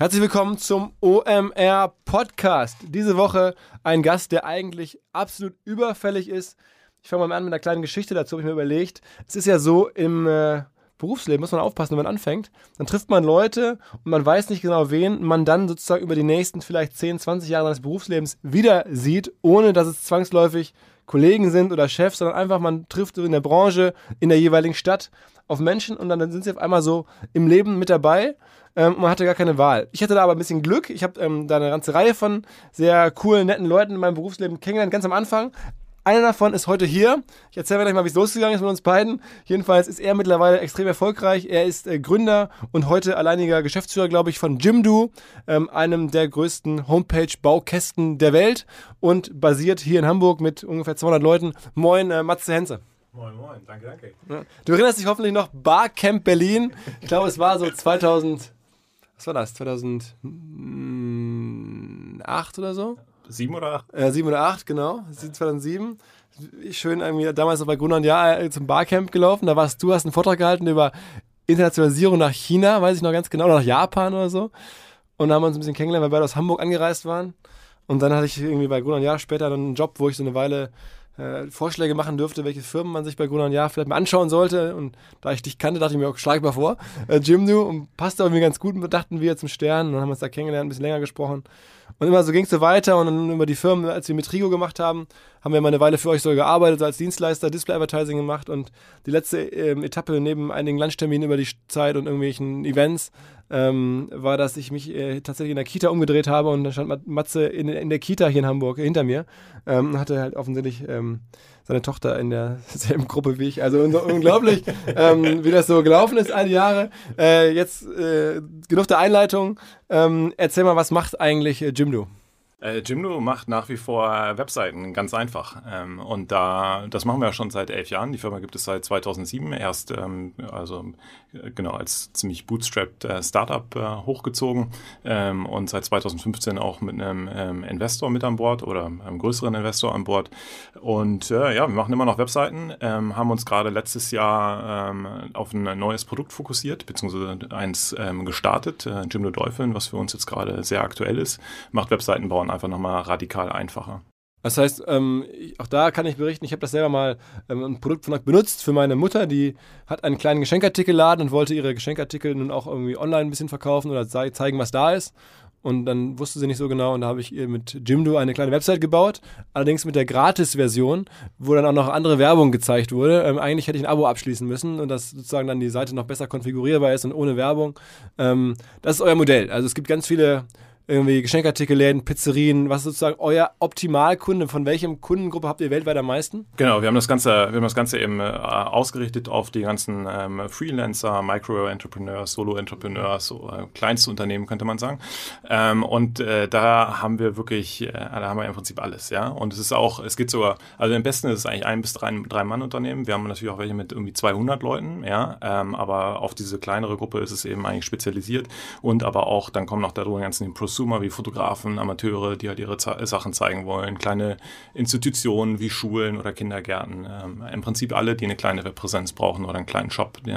Herzlich willkommen zum OMR Podcast. Diese Woche ein Gast, der eigentlich absolut überfällig ist. Ich fange mal an mit einer kleinen Geschichte dazu, habe ich mir überlegt. Es ist ja so, im äh, Berufsleben muss man aufpassen, wenn man anfängt. Dann trifft man Leute und man weiß nicht genau, wen man dann sozusagen über die nächsten vielleicht 10, 20 Jahre seines Berufslebens wieder sieht, ohne dass es zwangsläufig Kollegen sind oder Chefs, sondern einfach man trifft in der Branche, in der jeweiligen Stadt auf Menschen und dann sind sie auf einmal so im Leben mit dabei ähm, man hatte gar keine Wahl. Ich hatte da aber ein bisschen Glück. Ich habe ähm, da eine ganze Reihe von sehr coolen, netten Leuten in meinem Berufsleben kennengelernt, ganz am Anfang. Einer davon ist heute hier. Ich erzähle gleich mal, wie es losgegangen ist mit uns beiden. Jedenfalls ist er mittlerweile extrem erfolgreich. Er ist äh, Gründer und heute alleiniger Geschäftsführer, glaube ich, von Jimdo, ähm, einem der größten Homepage-Baukästen der Welt und basiert hier in Hamburg mit ungefähr 200 Leuten. Moin, äh, Matze Henze. Moin, moin, danke, danke. Du erinnerst dich hoffentlich noch Barcamp Berlin. Ich glaube, es war so 2000 was war das? 2008 oder so? Sieben oder acht? Äh, sieben oder acht, genau. 2007. Schön irgendwie damals bei Gunnar und Jahr zum Barcamp gelaufen. Da warst du, hast einen Vortrag gehalten über Internationalisierung nach China, weiß ich noch ganz genau, oder nach Japan oder so. Und da haben wir uns ein bisschen kennengelernt, weil wir beide aus Hamburg angereist waren. Und dann hatte ich irgendwie bei Gunnar und später dann einen Job, wo ich so eine Weile äh, Vorschläge machen dürfte, welche Firmen man sich bei Gunnar Jahr vielleicht mal anschauen sollte. Und da ich dich kannte, dachte ich mir, auch, schlag mal vor. Äh, Jimdo und passte irgendwie ganz gut, dachten wir zum Stern. Und dann haben wir uns da kennengelernt, ein bisschen länger gesprochen. Und immer so ging es so weiter und dann über die Firmen, als wir mit Trigo gemacht haben, haben wir mal eine Weile für euch so gearbeitet, so als Dienstleister, Display-Advertising gemacht und die letzte ähm, Etappe neben einigen Lunchterminen über die Zeit und irgendwelchen Events ähm, war, dass ich mich äh, tatsächlich in der Kita umgedreht habe und dann stand Matze in, in der Kita hier in Hamburg hinter mir ähm, hatte halt offensichtlich ähm, seine Tochter in derselben Gruppe wie ich. Also unglaublich, ähm, wie das so gelaufen ist all die Jahre. Äh, jetzt äh, genug der Einleitung. Ähm, erzähl mal, was macht eigentlich äh, Jimdo? Äh, Jimdo macht nach wie vor Webseiten, ganz einfach. Ähm, und da, das machen wir ja schon seit elf Jahren. Die Firma gibt es seit 2007 erst, ähm, also genau, als ziemlich bootstrapped äh, Startup äh, hochgezogen ähm, und seit 2015 auch mit einem ähm, Investor mit an Bord oder einem größeren Investor an Bord. Und äh, ja, wir machen immer noch Webseiten, ähm, haben uns gerade letztes Jahr ähm, auf ein neues Produkt fokussiert, beziehungsweise eins gestartet, äh, Jimdo Dolphin, was für uns jetzt gerade sehr aktuell ist, macht Webseiten bauen einfach nochmal radikal einfacher. Das heißt, ähm, auch da kann ich berichten, ich habe das selber mal ähm, ein Produkt von euch benutzt für meine Mutter, die hat einen kleinen Geschenkartikelladen und wollte ihre Geschenkartikel nun auch irgendwie online ein bisschen verkaufen oder zeigen, was da ist. Und dann wusste sie nicht so genau und da habe ich ihr mit Jimdo eine kleine Website gebaut, allerdings mit der Gratis-Version, wo dann auch noch andere Werbung gezeigt wurde. Ähm, eigentlich hätte ich ein Abo abschließen müssen und dass sozusagen dann die Seite noch besser konfigurierbar ist und ohne Werbung. Ähm, das ist euer Modell. Also es gibt ganz viele irgendwie Geschenkartikelläden, Pizzerien, was ist sozusagen euer Optimalkunde? Von welchem Kundengruppe habt ihr weltweit am meisten? Genau, wir haben das Ganze, wir haben das Ganze eben äh, ausgerichtet auf die ganzen ähm, Freelancer, Micro-Entrepreneurs, Solo-Entrepreneurs, so, äh, kleinste Unternehmen könnte man sagen. Ähm, und äh, da haben wir wirklich, äh, da haben wir im Prinzip alles, ja. Und es ist auch, es geht sogar, also am besten ist es eigentlich ein bis drei, drei Mann Unternehmen. Wir haben natürlich auch welche mit irgendwie 200 Leuten, ja. Ähm, aber auf diese kleinere Gruppe ist es eben eigentlich spezialisiert und aber auch, dann kommen noch darüber ganzen Pursuit Consumer wie Fotografen, Amateure, die halt ihre Sachen zeigen wollen, kleine Institutionen wie Schulen oder Kindergärten. Ähm, Im Prinzip alle, die eine kleine Webpräsenz brauchen oder einen kleinen Shop, die,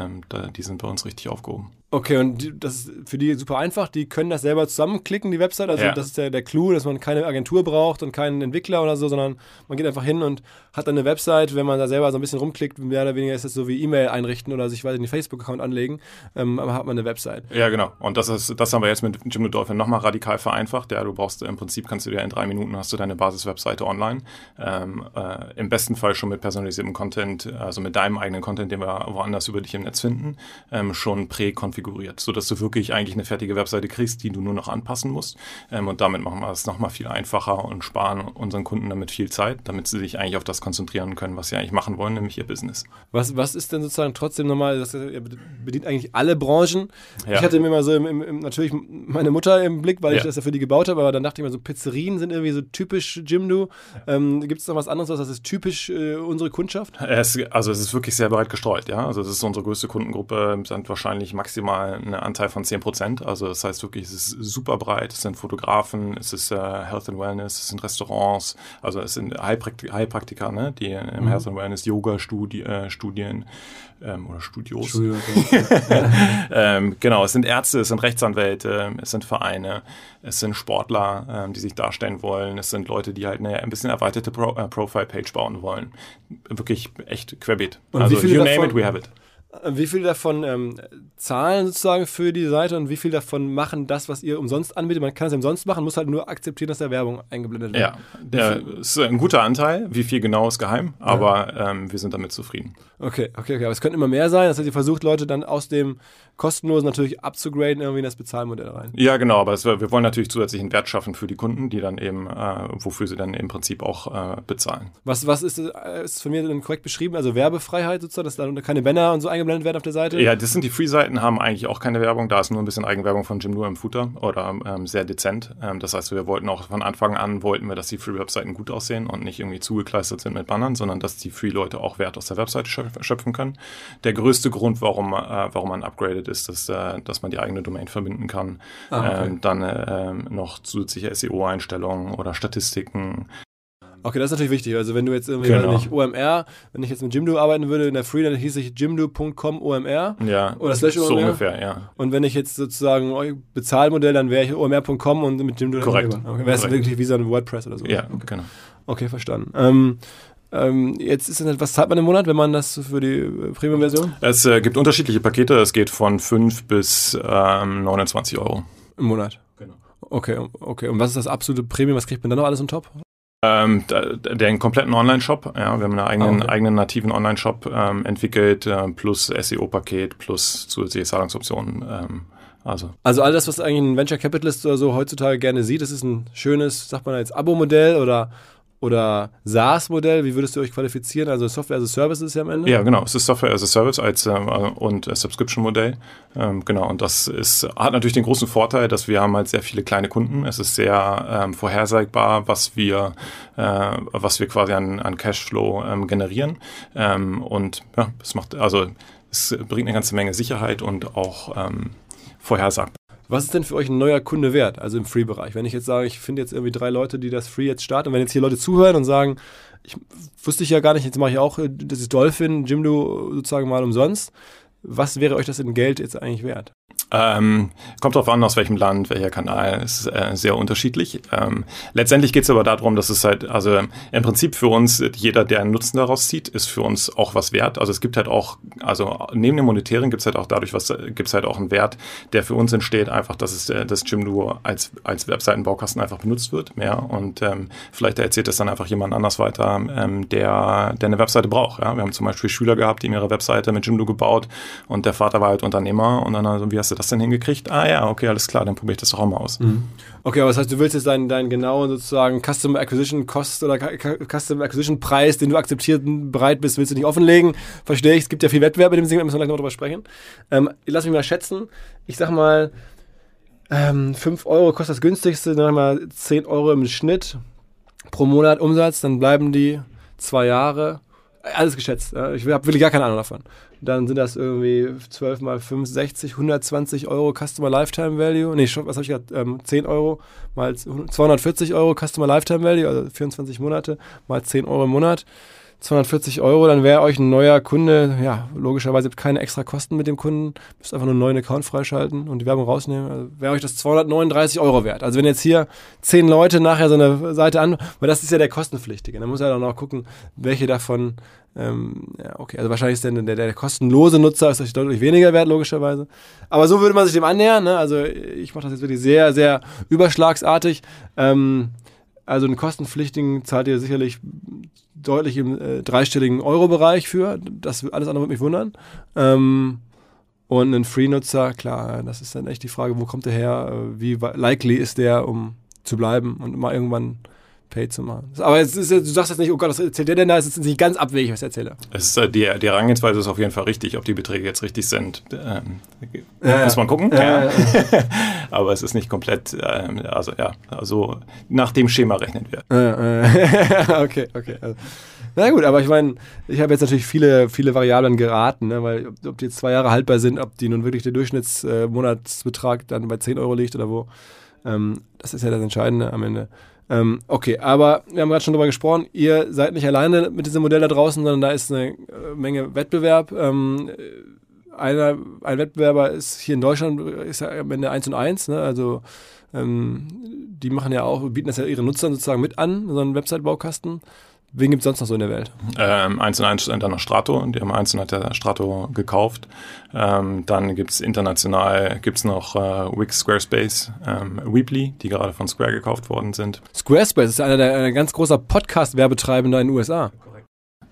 die sind bei uns richtig aufgehoben. Okay, und das ist für die super einfach. Die können das selber zusammenklicken, die Website. Also ja. das ist der, der Clou, dass man keine Agentur braucht und keinen Entwickler oder so, sondern man geht einfach hin und hat dann eine Website. Wenn man da selber so ein bisschen rumklickt, mehr oder weniger ist das so wie E-Mail einrichten oder sich, weiß ich nicht, Facebook-Account anlegen, ähm, aber hat man eine Website. Ja, genau. Und das ist, das haben wir jetzt mit Jim Dolphin nochmal radikal vereinfacht. Ja, du brauchst im Prinzip kannst du dir in drei Minuten hast du deine Basis-Webseite online. Ähm, äh, Im besten Fall schon mit personalisiertem Content, also mit deinem eigenen Content, den wir woanders über dich im Netz finden, ähm, schon präkonfiguriert, sodass du wirklich eigentlich eine fertige Webseite kriegst, die du nur noch anpassen musst. Ähm, und damit machen wir es nochmal viel einfacher und sparen unseren Kunden damit viel Zeit, damit sie sich eigentlich auf das konzentrieren können, was sie eigentlich machen wollen, nämlich ihr Business. Was, was ist denn sozusagen trotzdem nochmal, das bedient eigentlich alle Branchen. Ja. Ich hatte mir mal so im, im, natürlich meine Mutter im Blick, weil ja. ich das ja für die gebaut habe, aber dann dachte ich mir so, Pizzerien sind irgendwie so typisch Jimdo. Ja. Ähm, Gibt es noch was anderes, was das ist typisch äh, unsere Kundschaft? Es, also es ist wirklich sehr breit gestreut, ja. Also es ist unsere größte Kundengruppe, sind wahrscheinlich maximal mal einen Anteil von 10%. Also das heißt wirklich, es ist super breit. Es sind Fotografen, es ist äh, Health and Wellness, es sind Restaurants, also es sind Heilpraktiker, ne, die im mhm. Health and Wellness Yoga-Studien äh, Studien, ähm, oder Studios. Studio, okay. ähm, genau, es sind Ärzte, es sind Rechtsanwälte, es sind Vereine, es sind Sportler, ähm, die sich darstellen wollen, es sind Leute, die halt eine ein bisschen erweiterte Pro äh, Profile-Page bauen wollen. Wirklich echt querbeet. Und also, you name it, we have it. Wie viel davon ähm, zahlen sozusagen für die Seite und wie viel davon machen das, was ihr umsonst anbietet? Man kann es umsonst machen, muss halt nur akzeptieren, dass da Werbung eingeblendet wird. Ja, der ist ein guter Anteil. Wie viel genau ist geheim, aber ja. ähm, wir sind damit zufrieden. Okay, okay, okay. Aber es könnte immer mehr sein. Das heißt, ihr versucht Leute dann aus dem kostenlosen natürlich abzugraden irgendwie in das Bezahlmodell rein. Ja, genau. Aber das, wir wollen natürlich zusätzlichen Wert schaffen für die Kunden, die dann eben, äh, wofür sie dann im Prinzip auch äh, bezahlen. Was, was ist, äh, ist von mir denn korrekt beschrieben? Also Werbefreiheit sozusagen, dass da keine Banner und so eingeblendet werden auf der Seite? Ja, das sind die Free-Seiten, haben eigentlich auch keine Werbung. Da ist nur ein bisschen Eigenwerbung von Jim nur im Footer oder ähm, sehr dezent. Ähm, das heißt, wir wollten auch von Anfang an, wollten wir, dass die Free-Webseiten gut aussehen und nicht irgendwie zugekleistert sind mit Bannern, sondern dass die Free-Leute auch Wert aus der Webseite schöpfen können der größte Grund, warum, äh, warum man upgradet, ist, dass, äh, dass man die eigene Domain verbinden kann. Ah, okay. ähm, dann äh, noch zusätzliche SEO-Einstellungen oder Statistiken. Okay, das ist natürlich wichtig. Also wenn du jetzt irgendwie genau. nicht OMR, wenn ich jetzt mit Jimdo arbeiten würde in der Free, dann hieß ich jimdo.com OMR. Ja, oder slash so OMR. ungefähr, ja. Und wenn ich jetzt sozusagen Bezahlmodell, dann wäre ich OMR.com und mit Jimdo Korrekt. Okay, wäre es wirklich wie so ein WordPress oder so. Ja, okay. genau. Okay, verstanden. Ähm, ähm, jetzt ist es, was zahlt man im Monat, wenn man das für die äh, Premium-Version? Es äh, gibt unterschiedliche Pakete. Es geht von 5 bis ähm, 29 Euro. Im Monat? Genau. Okay, okay. Und was ist das absolute Premium? Was kriegt man dann noch alles on top? Ähm, den kompletten Online-Shop, ja, wir haben einen eigenen, ah, okay. eigenen nativen Online-Shop ähm, entwickelt, äh, plus SEO-Paket, plus zusätzliche Zahlungsoptionen. Ähm, also. also all das, was eigentlich ein Venture Capitalist oder so heutzutage gerne sieht, das ist ein schönes, sagt man jetzt, Abo-Modell oder oder SaaS-Modell? Wie würdest du euch qualifizieren? Also Software as a Service ist ja am Ende? Ja, genau. Es ist Software as a Service als, äh, und Subscription-Modell. Ähm, genau. Und das ist, hat natürlich den großen Vorteil, dass wir haben halt sehr viele kleine Kunden. Es ist sehr ähm, vorhersagbar, was wir, äh, was wir quasi an, an Cashflow ähm, generieren. Ähm, und ja, es macht, also es bringt eine ganze Menge Sicherheit und auch ähm, vorhersagbar. Was ist denn für euch ein neuer Kunde wert, also im Free-Bereich? Wenn ich jetzt sage, ich finde jetzt irgendwie drei Leute, die das Free jetzt starten, und wenn jetzt hier Leute zuhören und sagen, ich wusste ich ja gar nicht, jetzt mache ich auch äh, das ist Dolphin, Jimdo sozusagen mal umsonst. Was wäre euch das in Geld jetzt eigentlich wert? Ähm, kommt drauf an, aus welchem Land, welcher Kanal, ist äh, sehr unterschiedlich. Ähm, letztendlich geht es aber darum, dass es halt, also im Prinzip für uns, jeder, der einen Nutzen daraus zieht, ist für uns auch was wert. Also es gibt halt auch, also neben dem Monetären gibt es halt auch dadurch was, gibt es halt auch einen Wert, der für uns entsteht, einfach, dass es äh, das Jimdo als, als Webseitenbaukasten einfach benutzt wird mehr. Und ähm, vielleicht erzählt das dann einfach jemand anders weiter, ähm, der, der eine Webseite braucht. Ja? Wir haben zum Beispiel Schüler gehabt, die ihre Webseite mit Jimdo gebaut und der Vater war halt Unternehmer und dann, also, wie hast du das das denn hingekriegt? Ah ja, okay, alles klar, dann probiere ich das doch auch mal aus. Mhm. Okay, aber das heißt, du willst jetzt deinen, deinen genauen sozusagen Customer Acquisition Cost oder Customer Acquisition Preis, den du akzeptieren bereit bist, willst du nicht offenlegen. Verstehe ich, es gibt ja viel Wettbewerb in dem Segment, müssen wir gleich noch drüber sprechen. Ähm, lass mich mal schätzen. Ich sag mal, ähm, 5 Euro kostet das günstigste, dann wir 10 Euro im Schnitt pro Monat Umsatz, dann bleiben die zwei Jahre. Alles geschätzt. Ich habe wirklich gar keine Ahnung davon dann sind das irgendwie 12 mal 5, 60, 120 Euro Customer Lifetime Value. Nee, was habe ich gerade? Ähm, 10 Euro mal 240 Euro Customer Lifetime Value, also 24 Monate mal 10 Euro im Monat. 240 Euro, dann wäre euch ein neuer Kunde, ja, logischerweise habt keine extra Kosten mit dem Kunden, müsst einfach nur einen neuen Account freischalten und die Werbung rausnehmen, also wäre euch das 239 Euro wert. Also wenn jetzt hier zehn Leute nachher so eine Seite an, weil das ist ja der kostenpflichtige, dann muss er dann auch gucken, welche davon ähm, ja, okay, also wahrscheinlich ist der, der, der kostenlose Nutzer ist euch deutlich weniger wert, logischerweise. Aber so würde man sich dem annähern. Ne? Also ich mache das jetzt wirklich sehr, sehr überschlagsartig. Ähm, also einen kostenpflichtigen zahlt ihr sicherlich deutlich im äh, dreistelligen Euro-Bereich für. Das alles andere würde mich wundern. Ähm, und ein Free-Nutzer, klar, das ist dann echt die Frage, wo kommt der her? Äh, wie likely ist der, um zu bleiben und mal irgendwann Pay zu machen. Aber jetzt ist, du sagst jetzt nicht, oh Gott, was erzählt der denn da? Es ist nicht ganz abwegig, was ich erzähle. Es ist, äh, die, die Herangehensweise ist auf jeden Fall richtig. Ob die Beträge jetzt richtig sind, ähm, ja, muss man gucken. Ja, ja. Aber es ist nicht komplett, ähm, also ja, also nach dem Schema rechnen wir. okay, okay. Also, Na gut, aber ich meine, ich habe jetzt natürlich viele, viele Variablen geraten, ne? weil ob, ob die jetzt zwei Jahre haltbar sind, ob die nun wirklich der Durchschnittsmonatsbetrag äh, dann bei 10 Euro liegt oder wo, ähm, das ist ja das Entscheidende am Ende. Ähm, okay, aber wir haben gerade schon darüber gesprochen, ihr seid nicht alleine mit diesem Modell da draußen, sondern da ist eine äh, Menge Wettbewerb. Ähm, einer, ein Wettbewerber ist hier in Deutschland ist ja am Ende 1 und 1, ne? also ähm, die machen ja auch, bieten das ja ihren Nutzern sozusagen mit an, so einen Website-Baukasten. Wen gibt es sonst noch so in der Welt? Ähm, 1 und 1 dann noch Strato, die haben 1 und hat der Strato gekauft. Ähm, dann gibt es international gibt's noch äh, Wix, Squarespace, ähm, Weebly, die gerade von Square gekauft worden sind. Squarespace ist einer der ein ganz großer Podcast-Werbetreibender in den USA.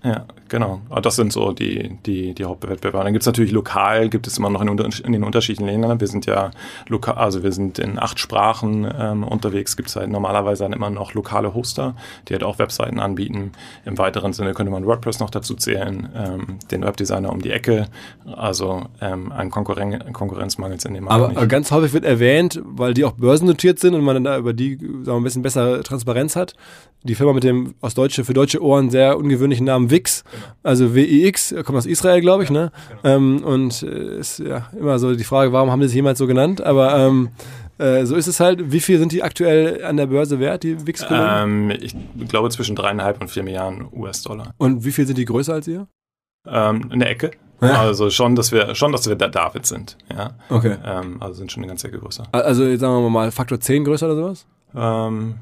Ja, genau. Das sind so die, die, die Hauptwettbewerber. Dann gibt es natürlich lokal, gibt es immer noch in, in, den unterschiedlichen Ländern. Wir sind ja lokal, also wir sind in acht Sprachen ähm, unterwegs. Gibt es halt normalerweise dann immer noch lokale Hoster, die halt auch Webseiten anbieten. Im weiteren Sinne könnte man WordPress noch dazu zählen, ähm, den Webdesigner um die Ecke. Also ähm, ein Konkurren Konkurrenzmangels in dem Markt. Aber, aber, ganz häufig wird erwähnt, weil die auch börsennotiert sind und man dann da über die sagen wir, ein bisschen besser Transparenz hat. Die Firma mit dem aus deutsche, für deutsche Ohren sehr ungewöhnlichen Namen Wix, also WIX, kommt aus Israel, glaube ich, ne? Genau. Ähm, und äh, ist ja immer so die Frage, warum haben die sich jemals so genannt? Aber ähm, äh, so ist es halt. Wie viel sind die aktuell an der Börse wert, die wix ähm, Ich glaube zwischen dreieinhalb und vier Milliarden US-Dollar. Und wie viel sind die größer als ihr? Ähm, eine Ecke. Ja. Also schon, dass wir schon, dass wir der David sind. Ja. Okay. Ähm, also sind schon eine ganze Ecke größer. Also jetzt sagen wir mal Faktor 10 größer oder sowas? Ähm,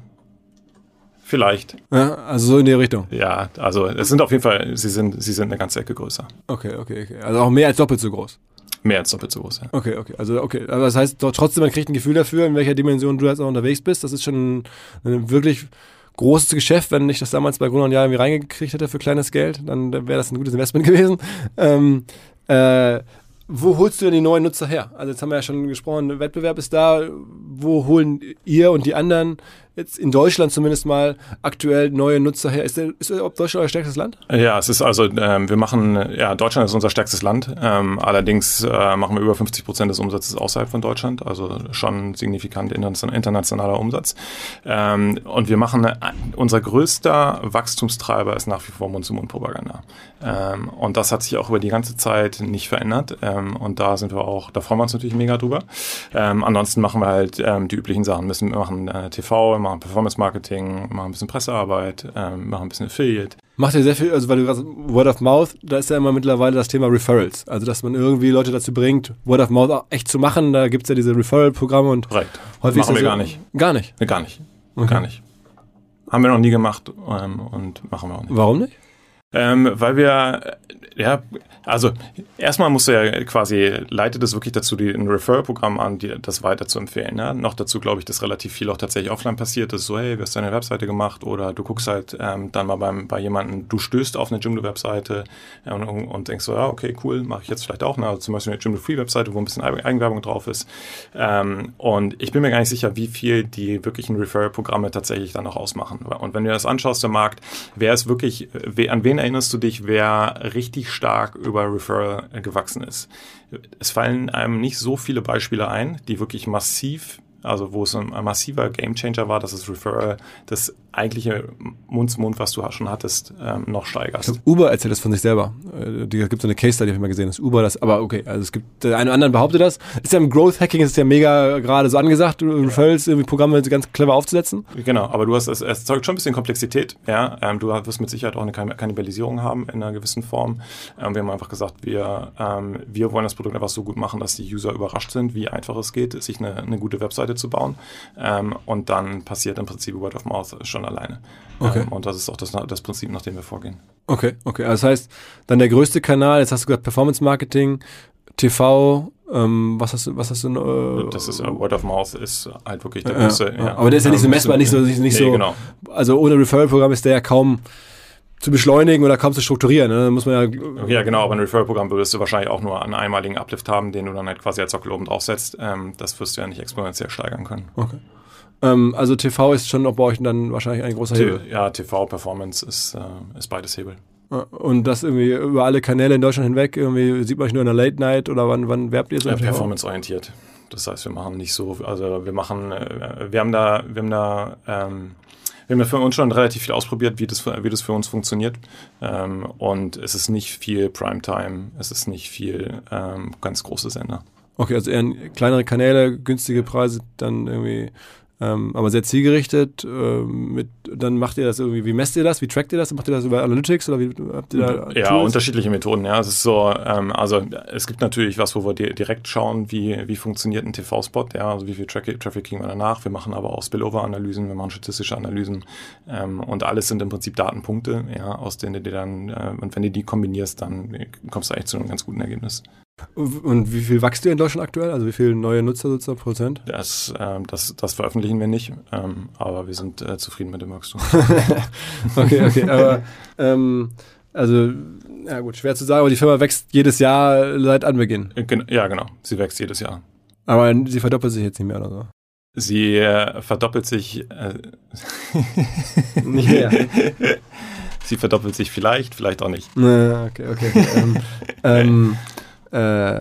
Vielleicht. Ja, also so in die Richtung. Ja, also es sind auf jeden Fall, sie sind, sie sind eine ganze Ecke größer. Okay, okay, okay. Also auch mehr als doppelt so groß. Mehr als doppelt so groß, ja. Okay, okay. Also, okay. Also das heißt, trotzdem, man kriegt ein Gefühl dafür, in welcher Dimension du jetzt auch unterwegs bist. Das ist schon ein, wirklich großes Geschäft. Wenn ich das damals bei Grund und Jahr irgendwie reingekriegt hätte für kleines Geld, dann wäre das ein gutes Investment gewesen. Ähm, äh, wo holst du denn die neuen Nutzer her? Also jetzt haben wir ja schon gesprochen, Wettbewerb ist da. Wo holen ihr und die anderen jetzt in Deutschland zumindest mal aktuell neue Nutzer her. Ist, der, ist Deutschland euer stärkstes Land? Ja, es ist also, ähm, wir machen, ja, Deutschland ist unser stärkstes Land. Ähm, allerdings äh, machen wir über 50 Prozent des Umsatzes außerhalb von Deutschland, also schon signifikant internationaler Umsatz. Ähm, und wir machen, äh, unser größter Wachstumstreiber ist nach wie vor Mund-zu-Mund-Propaganda. Ähm, und das hat sich auch über die ganze Zeit nicht verändert. Ähm, und da sind wir auch, da freuen wir uns natürlich mega drüber. Ähm, ansonsten machen wir halt die üblichen Sachen. Wir machen äh, TV, machen Performance Marketing, machen ein bisschen Pressearbeit, ähm, machen ein bisschen Affiliate. Macht ihr sehr viel, also weil du gerade Word of Mouth, da ist ja immer mittlerweile das Thema Referrals. Also dass man irgendwie Leute dazu bringt, Word of Mouth auch echt zu machen. Da gibt es ja diese Referral-Programme und Korrekt. häufig machen wir so, gar nicht. Gar nicht? Nee, gar nicht. Okay. Gar nicht. Haben wir noch nie gemacht ähm, und machen wir auch nicht. Warum nicht? Ähm, weil wir, ja, also erstmal musst du ja quasi, leitet es wirklich dazu, die, ein Referral-Programm an, die, das weiter zu empfehlen. Ja? Noch dazu glaube ich, dass relativ viel auch tatsächlich offline passiert ist. So, hey, wie hast deine Webseite gemacht? Oder du guckst halt ähm, dann mal beim, bei jemandem, du stößt auf eine Joomla-Webseite äh, und, und, denkst so, ja, okay, cool, mache ich jetzt vielleicht auch. Ne? Also zum Beispiel eine Joomla-Free-Webseite, wo ein bisschen Eigenwerbung drauf ist. Ähm, und ich bin mir gar nicht sicher, wie viel die wirklichen Referral-Programme tatsächlich dann auch ausmachen. Und wenn du das anschaust, der Markt, wer ist wirklich, an wen erinnerst du dich, wer richtig stark über Referral gewachsen ist. Es fallen einem nicht so viele Beispiele ein, die wirklich massiv also wo es ein, ein massiver Gamechanger war, dass es Referral das eigentliche Mund-zu-Mund, was du schon hattest, ähm, noch steigerst. Glaub, Uber erzählt das von sich selber. Äh, da gibt so eine Case Study, habe ich mal gesehen, dass Uber das, aber okay, also es gibt, der eine oder andere behauptet das. Ist ja im Growth Hacking ist ja mega gerade so angesagt, Referrals, irgendwie Programme ganz clever aufzusetzen. Genau, aber du hast, es, es zeugt schon ein bisschen Komplexität, ja. Ähm, du wirst mit Sicherheit auch eine Kannibalisierung haben in einer gewissen Form. Ähm, wir haben einfach gesagt, wir, ähm, wir wollen das Produkt einfach so gut machen, dass die User überrascht sind, wie einfach es geht, sich eine, eine gute Webseite zu bauen. Ähm, und dann passiert im Prinzip Word of Mouth schon alleine. Okay. Ähm, und das ist auch das, das Prinzip, nach dem wir vorgehen. Okay, okay. Also das heißt, dann der größte Kanal, jetzt hast du gesagt Performance Marketing, TV, ähm, was hast du, was hast du? Äh, das ist uh, Word of Mouth ist halt wirklich der größte. Ja, ja. Aber der ist ja nicht so messbar, nicht so, nicht, nicht nee, so. Genau. Also ohne Referral-Programm ist der ja kaum zu beschleunigen oder kaum zu strukturieren. Ne? Da muss man ja. Ja, genau, aber ein Referral-Programm würdest du wahrscheinlich auch nur einen einmaligen Uplift haben, den du dann halt quasi als Sockel oben draufsetzt. Ähm, das wirst du ja nicht exponentiell steigern können. Okay. Ähm, also TV ist schon auch bei euch dann wahrscheinlich ein großer Hebel. Ja, TV-Performance ist, äh, ist beides Hebel. Und das irgendwie über alle Kanäle in Deutschland hinweg, irgendwie sieht man euch nur in der Late Night oder wann, wann werbt ihr so? Ja, performance-orientiert. Das heißt, wir machen nicht so, also wir machen, äh, wir haben da, wir haben da ähm, wir haben ja für uns schon relativ viel ausprobiert, wie das, wie das für uns funktioniert. Ähm, und es ist nicht viel Primetime, es ist nicht viel ähm, ganz große Sender. Okay, also eher kleinere Kanäle, günstige Preise, dann irgendwie ähm, aber sehr zielgerichtet. Ähm, mit, dann macht ihr das irgendwie, wie messt ihr das? Wie trackt ihr das? Macht ihr das über Analytics oder wie habt ihr da Ja, Tools? unterschiedliche Methoden. Ja, es ist so, ähm, also es gibt natürlich was, wo wir direkt schauen, wie, wie funktioniert ein TV-Spot, ja, also wie viel Traffic, Traffic kriegen wir danach. Wir machen aber auch Spillover-Analysen, wir machen statistische Analysen ähm, und alles sind im Prinzip Datenpunkte, ja, aus denen du dir dann, äh, und wenn du die kombinierst, dann kommst du eigentlich zu einem ganz guten Ergebnis. Und wie viel wächst ihr in Deutschland aktuell? Also wie viele neue Nutzer sozusagen Prozent? Das, ähm, das, das veröffentlichen wir nicht, ähm, aber wir sind äh, zufrieden mit dem Wachstum. okay, okay, aber ähm, also ja gut, schwer zu sagen, aber die Firma wächst jedes Jahr seit Anbeginn. Äh, ja, genau, sie wächst jedes Jahr. Aber sie verdoppelt sich jetzt nicht mehr oder so? Sie äh, verdoppelt sich äh, nicht mehr. sie verdoppelt sich vielleicht, vielleicht auch nicht. Na, okay, okay. okay. ähm, ähm äh,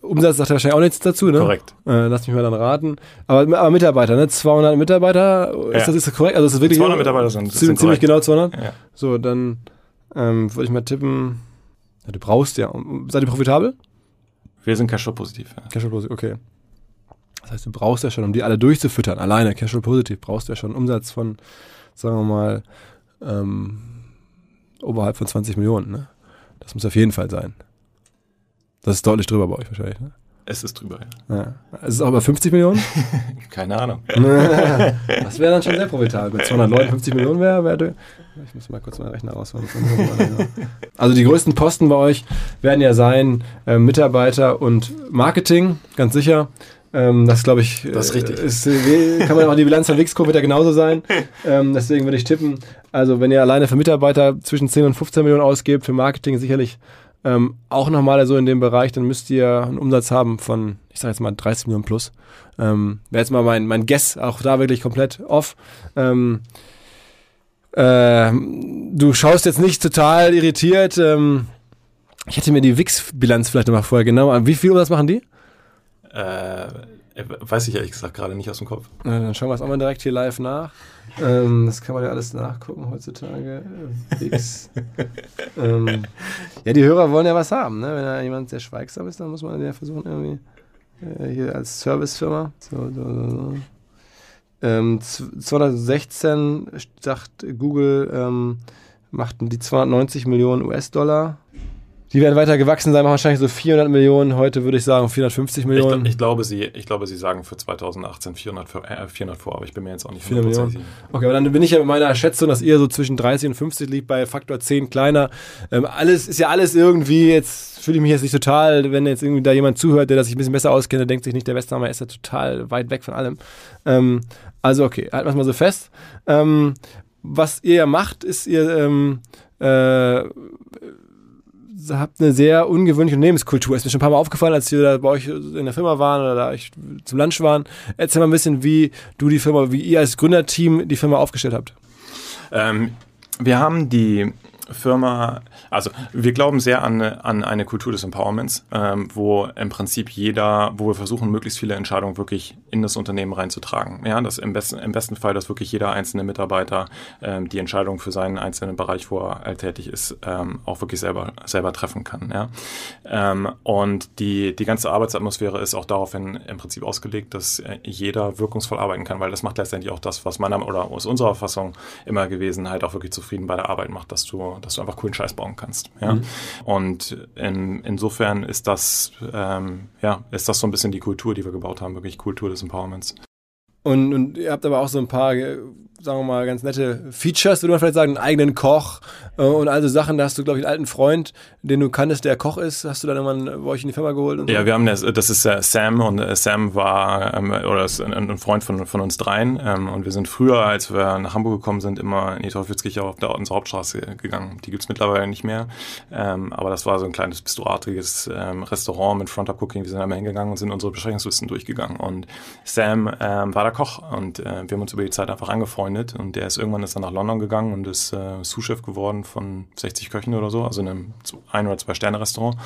Umsatz sagt er wahrscheinlich auch nichts dazu, ne? Korrekt. Äh, lass mich mal dann raten. Aber, aber Mitarbeiter, ne? 200 Mitarbeiter, ist, ja. das, ist das korrekt? Also ist das wirklich 200 Mitarbeiter sind, ziemlich, sind ziemlich genau 200? Ja. So, dann ähm, würde ich mal tippen, ja, du brauchst ja, seid ihr profitabel? Wir sind Cashflow-positiv. Ja. Cashflow-positiv, okay. Das heißt, du brauchst ja schon, um die alle durchzufüttern, alleine Cashflow-positiv, brauchst du ja schon einen Umsatz von, sagen wir mal, ähm, oberhalb von 20 Millionen, ne? Das muss auf jeden Fall sein. Das ist deutlich drüber bei euch wahrscheinlich, ne? Es ist drüber, ja. ja. Ist es auch bei 50 Millionen? Keine Ahnung. das wäre dann schon sehr profitabel. Mit 259 Millionen wäre, wär, ich muss mal kurz meinen Rechner rausholen. Also die größten Posten bei euch werden ja sein äh, Mitarbeiter und Marketing, ganz sicher. Ähm, das glaube ich, das ist richtig. Ist, äh, kann man auch die Bilanz von Wixco wird ja genauso sein. Ähm, deswegen würde ich tippen, also wenn ihr alleine für Mitarbeiter zwischen 10 und 15 Millionen ausgebt, für Marketing sicherlich ähm, auch nochmal so in dem Bereich, dann müsst ihr einen Umsatz haben von, ich sage jetzt mal 30 Millionen plus. Ähm, Wäre jetzt mal mein, mein Guess, auch da wirklich komplett off. Ähm, äh, du schaust jetzt nicht total irritiert. Ähm, ich hätte mir die Wix-Bilanz vielleicht nochmal vorher genau. Wie viel Umsatz machen die? Äh, weiß ich ehrlich gesagt gerade nicht aus dem Kopf. Na, dann schauen wir es auch mal direkt hier live nach. Ähm, das kann man ja alles nachgucken heutzutage. Ähm, ja, die Hörer wollen ja was haben. Ne? Wenn da jemand sehr schweigsam ist, dann muss man ja versuchen, irgendwie äh, hier als Servicefirma. So, so, so. Ähm, 2016 sagt Google, ähm, machten die 290 Millionen US-Dollar die werden weiter gewachsen sein, machen wahrscheinlich so 400 Millionen. Heute würde ich sagen 450 Millionen. Ich, ich, glaube, sie, ich glaube, sie sagen für 2018 400, äh, 400 vor, aber ich bin mir jetzt auch nicht 400 Millionen. Sicher. Okay, aber dann bin ich ja mit meiner Schätzung, dass ihr so zwischen 30 und 50 liegt, bei Faktor 10 kleiner. Ähm, alles ist ja alles irgendwie, jetzt fühle ich mich jetzt nicht total, wenn jetzt irgendwie da jemand zuhört, der das sich ein bisschen besser auskennt, der denkt sich nicht, der Westhammer ist ja total weit weg von allem. Ähm, also okay, halten wir es mal so fest. Ähm, was ihr ja macht, ist ihr ähm, äh, habt eine sehr ungewöhnliche Unternehmenskultur. Ist mir schon ein paar Mal aufgefallen, als wir da bei euch in der Firma waren oder da ich zum Lunch waren. Erzähl mal ein bisschen, wie du die Firma, wie ihr als Gründerteam die Firma aufgestellt habt. Ähm, wir haben die Firma, also wir glauben sehr an, an eine Kultur des Empowerments, ähm, wo im Prinzip jeder, wo wir versuchen, möglichst viele Entscheidungen wirklich in das Unternehmen reinzutragen. Ja, dass im besten, im besten Fall, dass wirklich jeder einzelne Mitarbeiter ähm, die Entscheidung für seinen einzelnen Bereich, wo er tätig ist, ähm, auch wirklich selber, selber treffen kann. Ja? Ähm, und die, die ganze Arbeitsatmosphäre ist auch daraufhin im Prinzip ausgelegt, dass äh, jeder wirkungsvoll arbeiten kann, weil das macht letztendlich auch das, was meiner oder aus unserer Fassung immer gewesen, halt auch wirklich zufrieden bei der Arbeit macht, dass du dass du einfach coolen Scheiß bauen kannst. Ja? Mhm. Und in, insofern ist das, ähm, ja, ist das so ein bisschen die Kultur, die wir gebaut haben, wirklich Kultur des Empowerments. Und, und ihr habt aber auch so ein paar sagen wir mal, ganz nette Features, würde man vielleicht sagen, einen eigenen Koch äh, und also Sachen. Da hast du, glaube ich, einen alten Freund, den du kanntest, der Koch ist. Hast du dann irgendwann bei euch in die Firma geholt? ja, so? wir haben das, das ist äh, Sam und äh, Sam war ähm, oder ist ein, Freund von, von uns dreien ähm, und wir sind früher, als wir nach Hamburg gekommen sind, immer in die Teufelskirche auf der unsere Hauptstraße gegangen. Die gibt's mittlerweile nicht mehr, ähm, aber das war so ein kleines bistroartiges ähm, Restaurant mit Front-Up Cooking. Wir sind einmal hingegangen und sind unsere Besprechungslisten durchgegangen und Sam war der Koch und äh, wir haben uns über die Zeit einfach angefreundet und der ist irgendwann ist dann nach London gegangen und ist äh, Sous-Chef geworden von 60 Köchen oder so, also in einem ein- oder zwei-Sterne-Restaurant.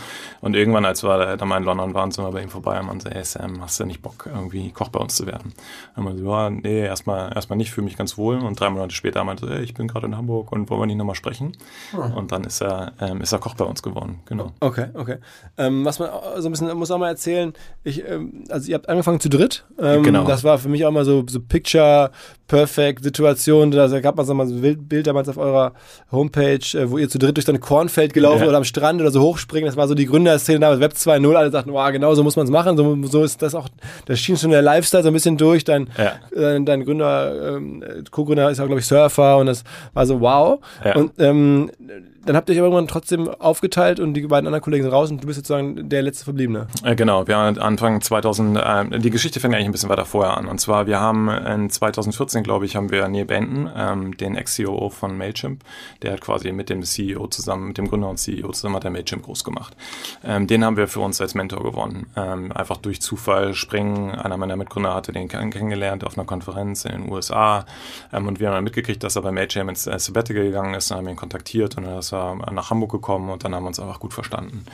Und irgendwann, als wir da mal in London waren, sind wir bei ihm vorbei und man so, hey Sam, hast du nicht Bock, irgendwie Koch bei uns zu werden? Und man so, ja, nee, erstmal erstmal nicht, fühle mich ganz wohl. Und drei Monate später meinte er, hey, ich bin gerade in Hamburg und wollen wir nicht nochmal sprechen? Oh. Und dann ist er, ähm, ist er Koch bei uns geworden, genau. Okay, okay. Ähm, was man so ein bisschen, muss auch mal erzählen, ich, ähm, also ihr habt angefangen zu dritt. Ähm, genau. Das war für mich auch mal so, so Picture Perfect Situation. Da gab man so mal so ein Bild damals auf eurer Homepage, äh, wo ihr zu dritt durch ein Kornfeld gelaufen ja. oder am Strand oder so hochspringen. Das war so die Gründerszene damals, Web 2.0. Alle sagten, wow, genau so muss man es machen. So, so ist das auch, das schien schon der Lifestyle so ein bisschen durch. Dein, ja. äh, dein Gründer, ähm, Co-Gründer ist auch, glaube ich, Surfer und das war so wow. Ja. Und ähm, dann habt ihr euch irgendwann trotzdem aufgeteilt und die beiden anderen Kollegen sind raus und du bist sozusagen der letzte Verbliebene. Äh, genau, wir haben Anfang 2000, äh, die Geschichte fängt eigentlich ein bisschen weiter vorher an. Und zwar, wir haben in 2014, glaube ich, haben wir Neil Benton, ähm, den Ex-COO von Mailchimp, der hat quasi mit dem CEO zusammen, mit dem Gründer und CEO zusammen hat der Mailchimp groß gemacht. Ähm, den haben wir für uns als Mentor gewonnen. Ähm, einfach durch Zufall springen. Einer meiner Mitgründer hatte den kennengelernt auf einer Konferenz in den USA ähm, und wir haben dann mitgekriegt, dass er bei Mailchimp ins Sabbatical gegangen ist und haben ihn kontaktiert und er ist er nach Hamburg gekommen und dann haben wir uns einfach gut verstanden.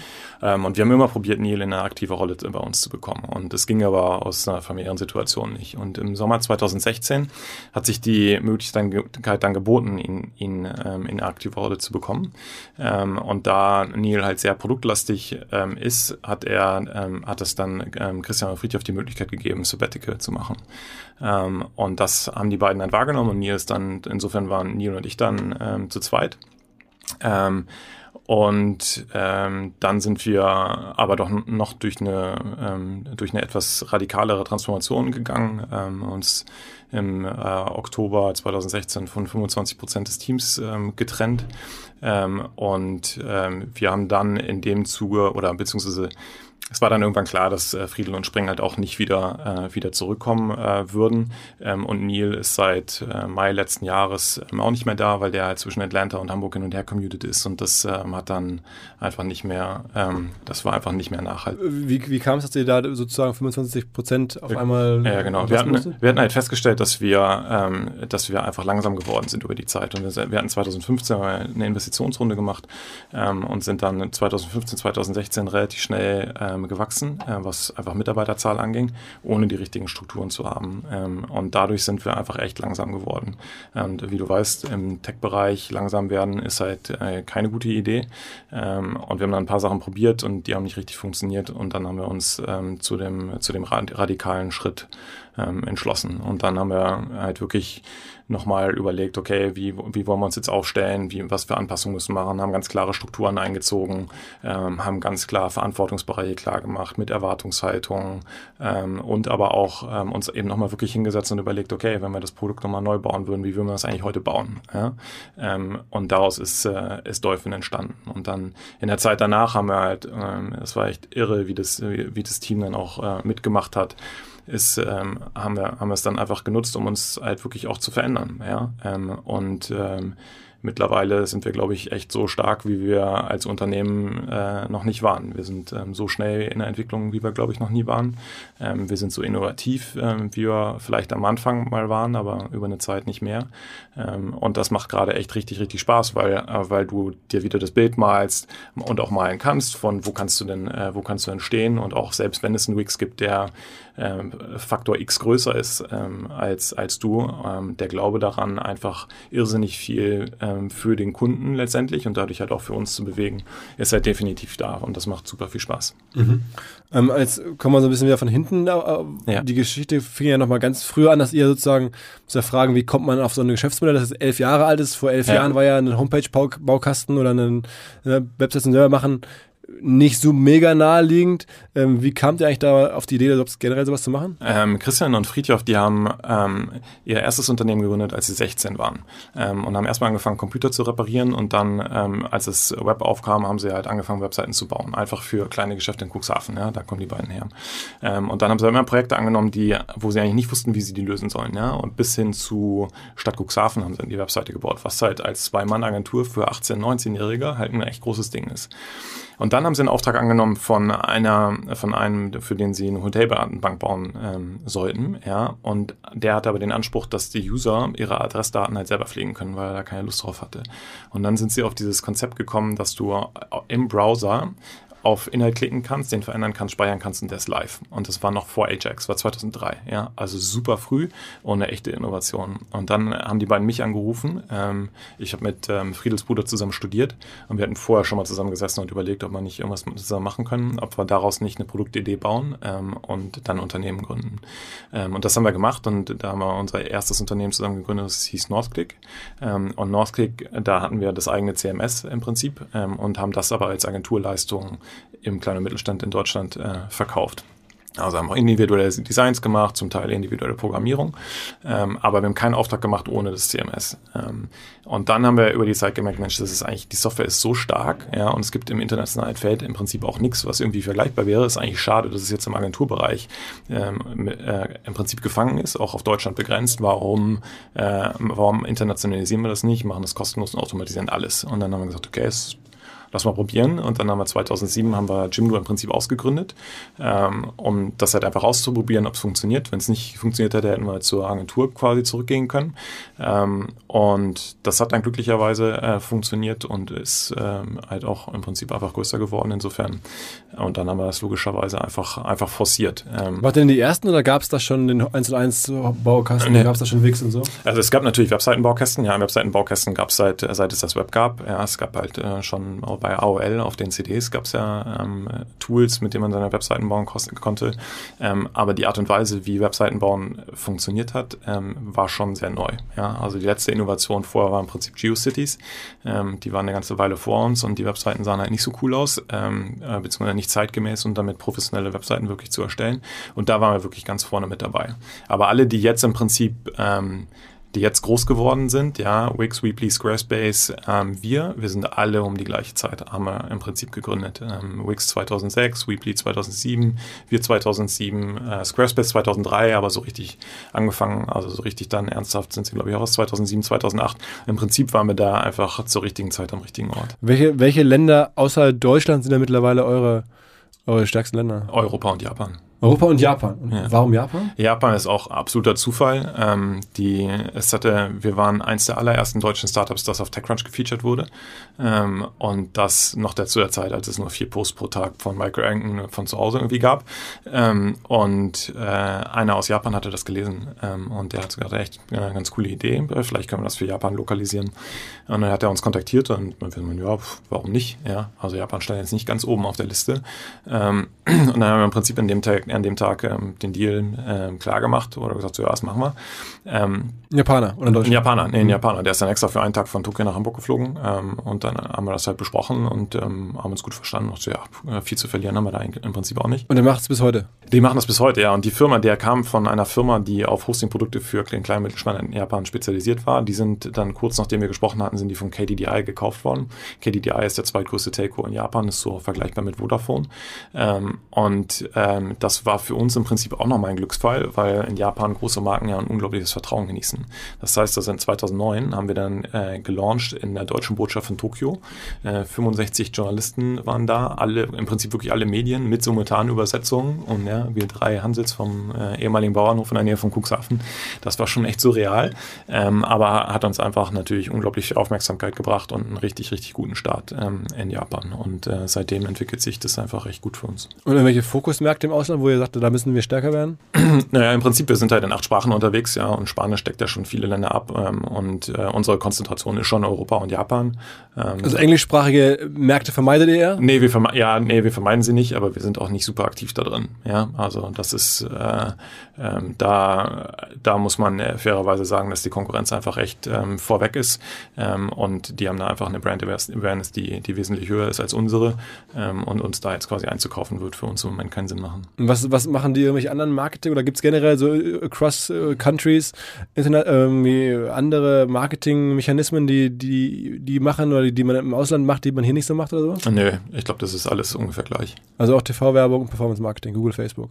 Ähm, und wir haben immer probiert, Neil in eine aktive Rolle bei uns zu bekommen. Und es ging aber aus einer familiären Situation nicht. Und im Sommer 2016 hat sich die Möglichkeit dann geboten, ihn, ihn ähm, in eine aktive Rolle zu bekommen. Ähm, und da Neil halt sehr produktlastig ähm, ist, hat er, ähm, hat es dann ähm, Christian Friedhoff die Möglichkeit gegeben, Sabbatical zu machen. Und das haben die beiden dann wahrgenommen und Neil ist dann, insofern waren Neil und ich dann zu zweit. Ähm, und ähm, dann sind wir aber doch noch durch eine, ähm, durch eine etwas radikalere Transformation gegangen, ähm, uns im äh, Oktober 2016 von 25 Prozent des Teams ähm, getrennt. Ähm, und ähm, wir haben dann in dem Zuge oder beziehungsweise es war dann irgendwann klar, dass äh, Friedel und Spring halt auch nicht wieder, äh, wieder zurückkommen äh, würden. Ähm, und Neil ist seit äh, Mai letzten Jahres ähm, auch nicht mehr da, weil der halt zwischen Atlanta und Hamburg hin und her commuted ist. Und das ähm, hat dann einfach nicht mehr, ähm, das war einfach nicht mehr nachhaltig. Wie, wie kam es, dass ihr da sozusagen 25 Prozent auf einmal. Ja, genau. Wir hatten, wir hatten halt festgestellt, dass wir, ähm, dass wir einfach langsam geworden sind über die Zeit. Und wir, wir hatten 2015 eine Investitionsrunde gemacht ähm, und sind dann 2015, 2016 relativ schnell ähm, gewachsen, äh, was einfach Mitarbeiterzahl anging, ohne die richtigen Strukturen zu haben. Ähm, und dadurch sind wir einfach echt langsam geworden. Und wie du weißt, im Tech-Bereich langsam werden ist halt äh, keine gute Idee. Ähm, und wir haben dann ein paar Sachen probiert und die haben nicht richtig funktioniert. Und dann haben wir uns ähm, zu dem, zu dem radikalen Schritt ähm, entschlossen. Und dann haben wir halt wirklich nochmal überlegt, okay, wie, wie wollen wir uns jetzt aufstellen, wie, was für Anpassungen müssen wir machen, haben ganz klare Strukturen eingezogen, ähm, haben ganz klar Verantwortungsbereiche klar gemacht mit Erwartungshaltung ähm, und aber auch ähm, uns eben nochmal wirklich hingesetzt und überlegt, okay, wenn wir das Produkt nochmal neu bauen würden, wie würden wir das eigentlich heute bauen? Ja? Ähm, und daraus ist, äh, ist Dolphin entstanden. Und dann in der Zeit danach haben wir halt, ähm, es war echt irre, wie das, wie, wie das Team dann auch äh, mitgemacht hat ist, ähm, haben wir haben wir es dann einfach genutzt, um uns halt wirklich auch zu verändern. Ja? Ähm, und ähm, mittlerweile sind wir, glaube ich, echt so stark, wie wir als Unternehmen äh, noch nicht waren. Wir sind ähm, so schnell in der Entwicklung, wie wir, glaube ich, noch nie waren. Ähm, wir sind so innovativ, ähm, wie wir vielleicht am Anfang mal waren, aber über eine Zeit nicht mehr. Ähm, und das macht gerade echt richtig, richtig Spaß, weil, äh, weil du dir wieder das Bild malst und auch malen kannst, von wo kannst du denn, äh, wo kannst du denn stehen und auch selbst wenn es einen Wix gibt, der ähm, Faktor X größer ist ähm, als, als du, ähm, der Glaube daran, einfach irrsinnig viel ähm, für den Kunden letztendlich und dadurch halt auch für uns zu bewegen, ist halt definitiv da und das macht super viel Spaß. Mhm. Ähm, jetzt kommen wir so ein bisschen wieder von hinten. Äh, ja. Die Geschichte fing ja nochmal ganz früh an, dass ihr sozusagen, muss ja fragen, wie kommt man auf so ein Geschäftsmodell, das elf Jahre alt ist. Vor elf ja. Jahren war ja ein Homepage-Baukasten oder eine Website selber machen nicht so mega naheliegend. Ähm, wie kamt ihr eigentlich da auf die Idee, generell sowas zu machen? Ähm, Christian und Friedhoff, die haben ähm, ihr erstes Unternehmen gegründet, als sie 16 waren ähm, und haben erstmal angefangen, Computer zu reparieren und dann, ähm, als das Web aufkam, haben sie halt angefangen, Webseiten zu bauen. Einfach für kleine Geschäfte in Cuxhaven, ja, da kommen die beiden her. Ähm, und dann haben sie immer Projekte angenommen, die, wo sie eigentlich nicht wussten, wie sie die lösen sollen, ja, und bis hin zu Stadt Cuxhaven haben sie die Webseite gebaut, was halt als Zwei-Mann-Agentur für 18-, 19-Jährige halt ein echt großes Ding ist. Und dann haben sie einen Auftrag angenommen von einer, von einem, für den sie eine Hotelbank bauen ähm, sollten, ja. Und der hatte aber den Anspruch, dass die User ihre Adressdaten halt selber pflegen können, weil er da keine Lust drauf hatte. Und dann sind sie auf dieses Konzept gekommen, dass du im Browser auf Inhalt klicken kannst, den verändern kannst, speichern kannst und der ist live. Und das war noch vor Ajax, war 2003. Ja, also super früh und eine echte Innovation. Und dann haben die beiden mich angerufen. Ähm, ich habe mit ähm, Friedels Bruder zusammen studiert und wir hatten vorher schon mal zusammen gesessen und überlegt, ob man nicht irgendwas zusammen machen können, ob wir daraus nicht eine Produktidee bauen ähm, und dann Unternehmen gründen. Ähm, und das haben wir gemacht und da haben wir unser erstes Unternehmen zusammen gegründet, das hieß Northclick. Ähm, und Northclick, da hatten wir das eigene CMS im Prinzip ähm, und haben das aber als Agenturleistung im kleinen Mittelstand in Deutschland äh, verkauft. Also haben auch individuelle Designs gemacht, zum Teil individuelle Programmierung, ähm, aber wir haben keinen Auftrag gemacht ohne das CMS. Ähm, und dann haben wir über die Zeit gemerkt, Mensch, das ist eigentlich, die Software ist so stark, ja, und es gibt im internationalen Feld im Prinzip auch nichts, was irgendwie vergleichbar wäre. ist eigentlich schade, dass es jetzt im Agenturbereich ähm, äh, im Prinzip gefangen ist, auch auf Deutschland begrenzt. Warum, äh, warum internationalisieren wir das nicht, machen das kostenlos und automatisieren alles? Und dann haben wir gesagt, okay, es lass mal probieren. Und dann haben wir 2007 haben wir Jimdo im Prinzip ausgegründet, ähm, um das halt einfach auszuprobieren, ob es funktioniert. Wenn es nicht funktioniert hätte, hätten wir zur Agentur quasi zurückgehen können. Ähm, und das hat dann glücklicherweise äh, funktioniert und ist ähm, halt auch im Prinzip einfach größer geworden insofern. Und dann haben wir das logischerweise einfach, einfach forciert. Ähm, War denn die ersten oder gab es da schon den 1 zu 1 Baukasten? Nee. Gab es da schon Wix und so? Also es gab natürlich Webseitenbaukästen. Ja, Webseitenbaukästen gab es seit, seit es das Web gab. Ja, es gab halt äh, schon bei AOL auf den CDs gab es ja ähm, Tools, mit denen man seine Webseiten bauen konnte. Ähm, aber die Art und Weise, wie Webseiten bauen funktioniert hat, ähm, war schon sehr neu. Ja? Also die letzte Innovation vorher war im Prinzip GeoCities. Ähm, die waren eine ganze Weile vor uns und die Webseiten sahen halt nicht so cool aus, ähm, äh, beziehungsweise nicht zeitgemäß und damit professionelle Webseiten wirklich zu erstellen. Und da waren wir wirklich ganz vorne mit dabei. Aber alle, die jetzt im Prinzip ähm, die jetzt groß geworden sind, ja, Wix, Weebly, Squarespace, ähm, wir, wir sind alle um die gleiche Zeit, haben wir im Prinzip gegründet. Ähm, Wix 2006, Weebly 2007, wir 2007, äh, Squarespace 2003, aber so richtig angefangen, also so richtig dann ernsthaft sind sie, glaube ich, auch aus 2007, 2008. Im Prinzip waren wir da einfach zur richtigen Zeit am richtigen Ort. Welche, welche Länder außerhalb Deutschland sind da mittlerweile eure, eure stärksten Länder? Europa und Japan. Europa und Japan. Und ja. Warum Japan? Japan ist auch absoluter Zufall. Ähm, die, es hatte, wir waren eins der allerersten deutschen Startups, das auf TechCrunch gefeatured wurde. Ähm, und das noch dazu der Zeit, als es nur vier Posts pro Tag von Michael Rankin von zu Hause irgendwie gab. Ähm, und äh, einer aus Japan hatte das gelesen ähm, und der hat gesagt, echt eine ganz coole Idee. Vielleicht können wir das für Japan lokalisieren. Und dann hat er uns kontaktiert und wir haben ja, warum nicht? Ja, also Japan stand jetzt nicht ganz oben auf der Liste. Ähm, und dann haben wir im Prinzip in dem Tag an dem Tag ähm, den Deal ähm, klar gemacht oder gesagt, so, ja, das machen wir. Ähm, Japaner oder Deutscher? Ein Japaner, nee, ein mhm. Japaner. Der ist dann extra für einen Tag von Tokio nach Hamburg geflogen ähm, und dann haben wir das halt besprochen und ähm, haben uns gut verstanden. Und so, ja, viel zu verlieren haben wir da im Prinzip auch nicht. Und der macht es bis heute? Die machen das bis heute, ja. Und die Firma, der kam von einer Firma, die auf Hosting-Produkte für den kleinen Mittelstand in Japan spezialisiert war. Die sind dann kurz nachdem wir gesprochen hatten, sind die von KDDI gekauft worden. KDDI ist der zweitgrößte Telco in Japan, ist so vergleichbar mit Vodafone. Ähm, und ähm, das war für uns im Prinzip auch nochmal ein Glücksfall, weil in Japan große Marken ja ein unglaubliches Vertrauen genießen. Das heißt, dass in 2009 haben wir dann äh, gelauncht in der deutschen Botschaft in Tokio. Äh, 65 Journalisten waren da, alle im Prinzip wirklich alle Medien mit simultanen Übersetzungen und ja, wir drei Hansels vom äh, ehemaligen Bauernhof in der Nähe von Cuxhaven. Das war schon echt surreal, ähm, aber hat uns einfach natürlich unglaublich Aufmerksamkeit gebracht und einen richtig, richtig guten Start ähm, in Japan. Und äh, seitdem entwickelt sich das einfach recht gut für uns. Und irgendwelche Fokusmärkte im Ausland, wo ihr sagt, da müssen wir stärker werden? naja, im Prinzip, wir sind halt in acht Sprachen unterwegs, ja, und Spanisch deckt ja schon viele Länder ab. Ähm, und äh, unsere Konzentration ist schon Europa und Japan. Ähm, also englischsprachige Märkte vermeidet ihr eher? Nee, wir verme ja, nee, wir vermeiden sie nicht, aber wir sind auch nicht super aktiv da drin. Ja, also das ist äh, ähm, da, da muss man äh, fairerweise sagen, dass die Konkurrenz einfach echt ähm, vorweg ist. Ähm, und die haben da einfach eine Brand Awareness, die, die wesentlich höher ist als unsere. Ähm, und uns da jetzt quasi einzukaufen, wird für uns im Moment keinen Sinn machen. Was, was machen die irgendwelche anderen Marketing oder gibt es generell so äh, across uh, countries Internet, irgendwie andere Marketingmechanismen, die, die, die machen oder die, die man im Ausland macht, die man hier nicht so macht oder so? Nö, ich glaube, das ist alles ungefähr gleich. Also auch TV-Werbung und Performance Marketing, Google, Facebook.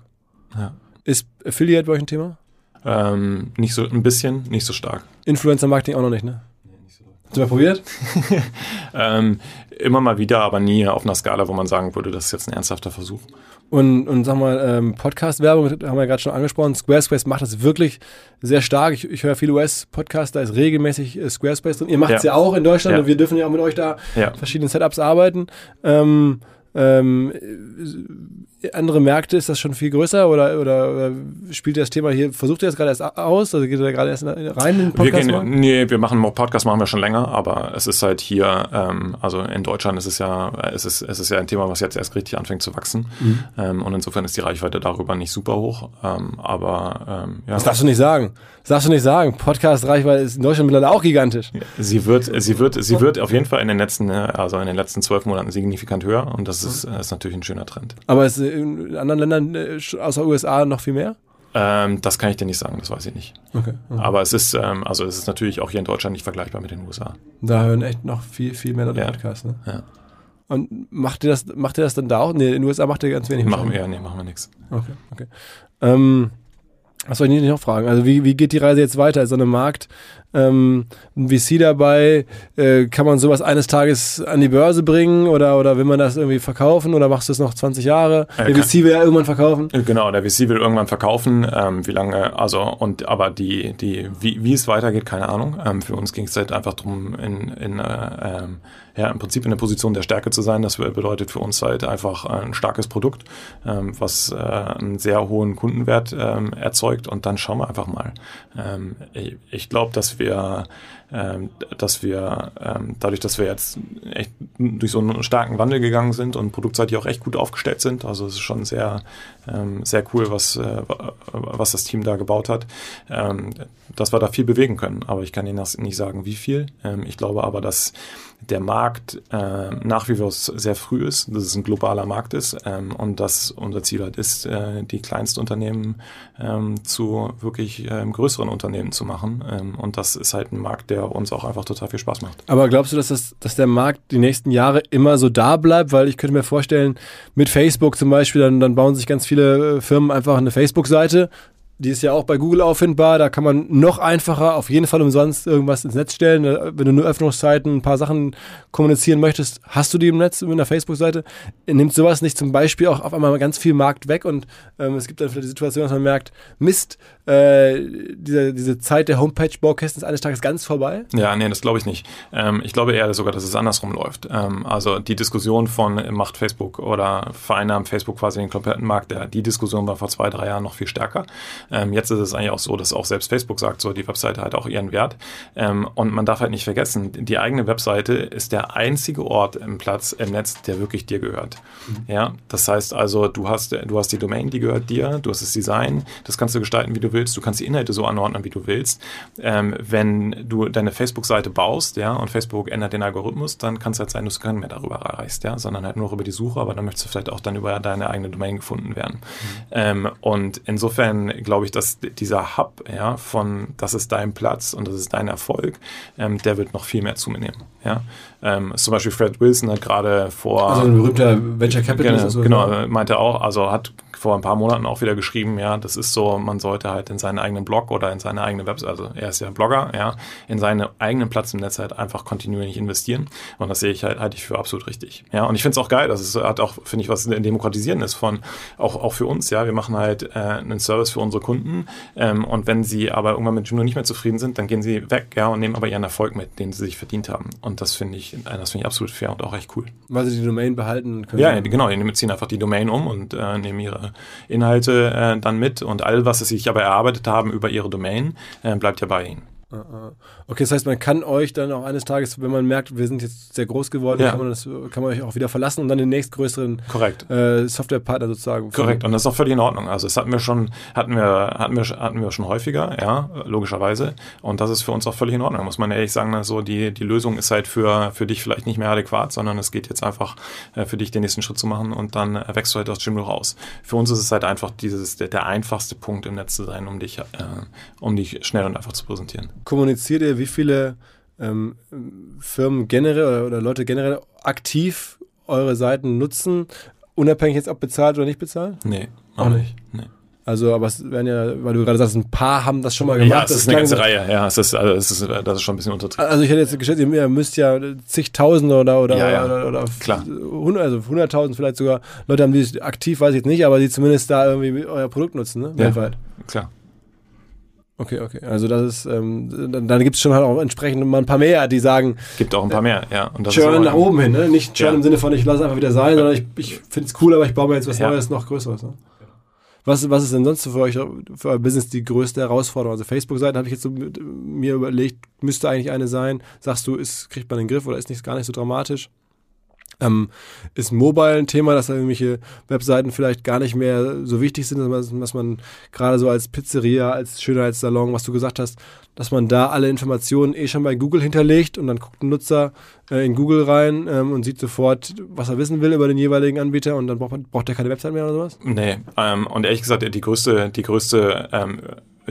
Ja. Ist Affiliate bei euch ein Thema? Ähm, nicht so, ein bisschen, nicht so stark. Influencer Marketing auch noch nicht, ne? Hast du mal probiert? ähm, immer mal wieder, aber nie auf einer Skala, wo man sagen würde, das ist jetzt ein ernsthafter Versuch. Und, und sag mal, ähm, Podcast-Werbung haben wir ja gerade schon angesprochen. Squarespace macht das wirklich sehr stark. Ich, ich höre viele US-Podcasts, da ist regelmäßig äh, Squarespace drin. Ihr macht es ja. ja. auch in Deutschland ja. und wir dürfen ja auch mit euch da ja. verschiedene Setups arbeiten. Ähm, ähm, andere Märkte, ist das schon viel größer oder, oder, oder spielt das Thema hier, versucht ihr das gerade erst aus? Also geht ihr da gerade erst rein in den Podcast? Wir gehen, nee, wir machen Podcast machen wir schon länger, aber es ist halt hier, ähm, also in Deutschland ist es ja, es ist, es ist ja ein Thema, was jetzt erst richtig anfängt zu wachsen. Mhm. Ähm, und insofern ist die Reichweite darüber nicht super hoch. Ähm, aber ähm, ja. Das darfst du nicht sagen. Das darfst du nicht sagen. Podcast-Reichweite ist in Deutschland mittlerweile auch gigantisch. Sie wird, sie wird, sie wird auf jeden Fall in den letzten, also in den letzten zwölf Monaten signifikant höher und das ist, ist natürlich ein schöner Trend. Aber es in anderen Ländern äh, außer USA noch viel mehr? Ähm, das kann ich dir nicht sagen, das weiß ich nicht. Okay, okay. Aber es ist, ähm, also es ist natürlich auch hier in Deutschland nicht vergleichbar mit den USA. Da hören echt noch viel, viel mehr Leute ja. Podcasts, ne? Ja. Und macht ihr das, macht ihr das dann da auch? Nee, in den USA macht ihr ganz wenig. Machen wir, ja, nee, machen wir nichts. Okay, okay. Ähm, was soll ich nicht noch fragen? Also wie, wie geht die Reise jetzt weiter? Ist so eine Markt, ähm, ein VC dabei? Äh, kann man sowas eines Tages an die Börse bringen oder, oder will man das irgendwie verkaufen oder machst du es noch 20 Jahre? Der VC will ja irgendwann verkaufen. Genau, der VC will irgendwann verkaufen. Ähm, wie lange, also und aber die, die, wie, wie es weitergeht, keine Ahnung. Ähm, für uns ging es halt einfach darum, in, in äh, ähm, ja, im Prinzip in der Position der Stärke zu sein. Das bedeutet für uns halt einfach ein starkes Produkt, ähm, was äh, einen sehr hohen Kundenwert ähm, erzeugt und dann schauen wir einfach mal. Ähm, ich, ich glaube, dass wir ähm, dass wir ähm, dadurch, dass wir jetzt echt durch so einen starken Wandel gegangen sind und produktseitig auch echt gut aufgestellt sind, also es ist schon sehr, ähm, sehr cool, was, äh, was das Team da gebaut hat, dass wir da viel bewegen können. Aber ich kann Ihnen das nicht sagen, wie viel. Ich glaube aber, dass der Markt nach wie vor sehr früh ist, dass es ein globaler Markt ist und dass unser Ziel halt ist, äh, die Kleinstunternehmen zu wirklich größeren Unternehmen zu machen. Und das ist halt ein Markt, der uns auch einfach total viel Spaß macht. Aber glaubst du, dass, das, dass der Markt die nächsten Jahre immer so da bleibt? Weil ich könnte mir vorstellen, mit Facebook zum Beispiel, dann, dann bauen sich ganz viele äh, Firmen einfach eine Facebook-Seite die ist ja auch bei Google auffindbar. Da kann man noch einfacher, auf jeden Fall umsonst irgendwas ins Netz stellen. Wenn du nur Öffnungszeiten, ein paar Sachen kommunizieren möchtest, hast du die im Netz mit einer Facebook-Seite. Nimmt sowas nicht zum Beispiel auch auf einmal ganz viel Markt weg und ähm, es gibt dann vielleicht die Situation, dass man merkt, Mist, äh, diese, diese Zeit der Homepage-Baukästen ist eines Tages ganz vorbei? Ja, nee, das glaube ich nicht. Ähm, ich glaube eher sogar, dass es andersrum läuft. Ähm, also die Diskussion von macht Facebook oder vereinnahmt Facebook quasi den kompletten Markt, der, die Diskussion war vor zwei, drei Jahren noch viel stärker. Ähm, jetzt ist es eigentlich auch so, dass auch selbst Facebook sagt, so die Webseite hat auch ihren Wert. Ähm, und man darf halt nicht vergessen, die eigene Webseite ist der einzige Ort im Platz im Netz, der wirklich dir gehört. Mhm. Ja, das heißt also, du hast, du hast die Domain, die gehört dir, du hast das Design, das kannst du gestalten, wie du willst, du kannst die Inhalte so anordnen, wie du willst. Ähm, wenn du deine Facebook-Seite baust, ja, und Facebook ändert den Algorithmus, dann kann es halt sein, dass du keinen mehr darüber erreichst, ja, sondern halt nur über die Suche, aber dann möchtest du vielleicht auch dann über deine eigene Domain gefunden werden. Mhm. Ähm, und insofern glaube glaube ich, dass dieser Hub, ja, von das ist dein Platz und das ist dein Erfolg, ähm, der wird noch viel mehr zunehmen. Ja. Ähm, zum Beispiel Fred Wilson hat gerade vor. Also ein berühmter Venture Capitalist. Genau, so, genau meinte auch, also hat vor ein paar Monaten auch wieder geschrieben, ja, das ist so, man sollte halt in seinen eigenen Blog oder in seine eigene Website, also er ist ja Blogger, ja, in seinen eigenen Platz im Netz halt einfach kontinuierlich investieren. Und das sehe ich halt, halte ich für absolut richtig. Ja, und ich finde es auch geil, dass es hat auch, finde ich, was Demokratisieren ist von, auch, auch für uns, ja, wir machen halt äh, einen Service für unsere Kunden ähm, und wenn sie aber irgendwann mit Juno nicht mehr zufrieden sind, dann gehen sie weg, ja, und nehmen aber ihren Erfolg mit, den sie sich verdient haben. Und das finde ich, das finde ich absolut fair und auch echt cool. Weil sie die Domain behalten können. Ja, genau, die ziehen einfach die Domain um und äh, nehmen ihre Inhalte äh, dann mit und all, was sie sich aber erarbeitet haben über ihre Domain, äh, bleibt ja bei ihnen. Ah, ah. Okay, das heißt, man kann euch dann auch eines Tages, wenn man merkt, wir sind jetzt sehr groß geworden, ja. kann, man das, kann man euch auch wieder verlassen und dann den nächstgrößeren äh, Softwarepartner sozusagen. Korrekt, und das ist auch völlig in Ordnung. Also das hatten wir schon, hatten wir, hatten wir, hatten wir schon häufiger, ja, logischerweise. Und das ist für uns auch völlig in Ordnung, muss man ehrlich sagen. Also die, die Lösung ist halt für, für dich vielleicht nicht mehr adäquat, sondern es geht jetzt einfach äh, für dich den nächsten Schritt zu machen und dann äh, wächst du halt aus Jimdo raus. Für uns ist es halt einfach dieses, der, der einfachste Punkt im Netz zu sein, um dich, äh, um dich schnell und einfach zu präsentieren. Kommuniziert ihr, wie viele ähm, Firmen generell oder, oder, Leute generell aktiv eure Seiten nutzen, unabhängig jetzt ob bezahlt oder nicht bezahlt? Nee, auch nicht. Nee. Also, aber es werden ja, weil du gerade sagst, ein paar haben das schon mal gemacht. Ja, es ist eine ganze Reihe. Ja, es ist, also es ist, das ist schon ein bisschen untertrieben. Also ich hätte jetzt geschätzt, ihr müsst ja zigtausende oder oder, Ja, ja. oder, oder Klar. 100, also 100.000 vielleicht sogar Leute haben, die aktiv, weiß ich jetzt nicht, aber die zumindest da irgendwie euer Produkt nutzen, ne? Ja. Weltweit. Klar. Okay, okay. Also das ist, ähm, dann, dann gibt es schon halt auch entsprechend mal ein paar mehr, die sagen, Gibt auch ein paar mehr, ja. Und das ist Churn nach oben hin, ne? Nicht Churn Ja. im Sinne von, ich lasse einfach wieder sein, sondern ich, ich finde es cool, aber ich baue mir jetzt was Ja. Neues, noch Größeres. Ne? Was, was ist denn sonst so für euch, für euer Business die größte Herausforderung? Also Facebook-Seiten habe ich jetzt so mit, mir überlegt, müsste eigentlich eine sein. Sagst du, ist, kriegt man den Griff oder ist nicht gar nicht so dramatisch? Ähm, ist Mobile ein Thema, dass da irgendwelche Webseiten vielleicht gar nicht mehr so wichtig sind, dass man, dass man gerade so als Pizzeria, als Schönheitssalon, was du gesagt hast, dass man da alle Informationen eh schon bei Google hinterlegt und dann guckt ein Nutzer äh, in Google rein ähm, und sieht sofort, was er wissen will über den jeweiligen Anbieter und dann braucht, braucht er keine Website mehr oder sowas? Nee, ähm, und ehrlich gesagt, die größte, die größte, ähm,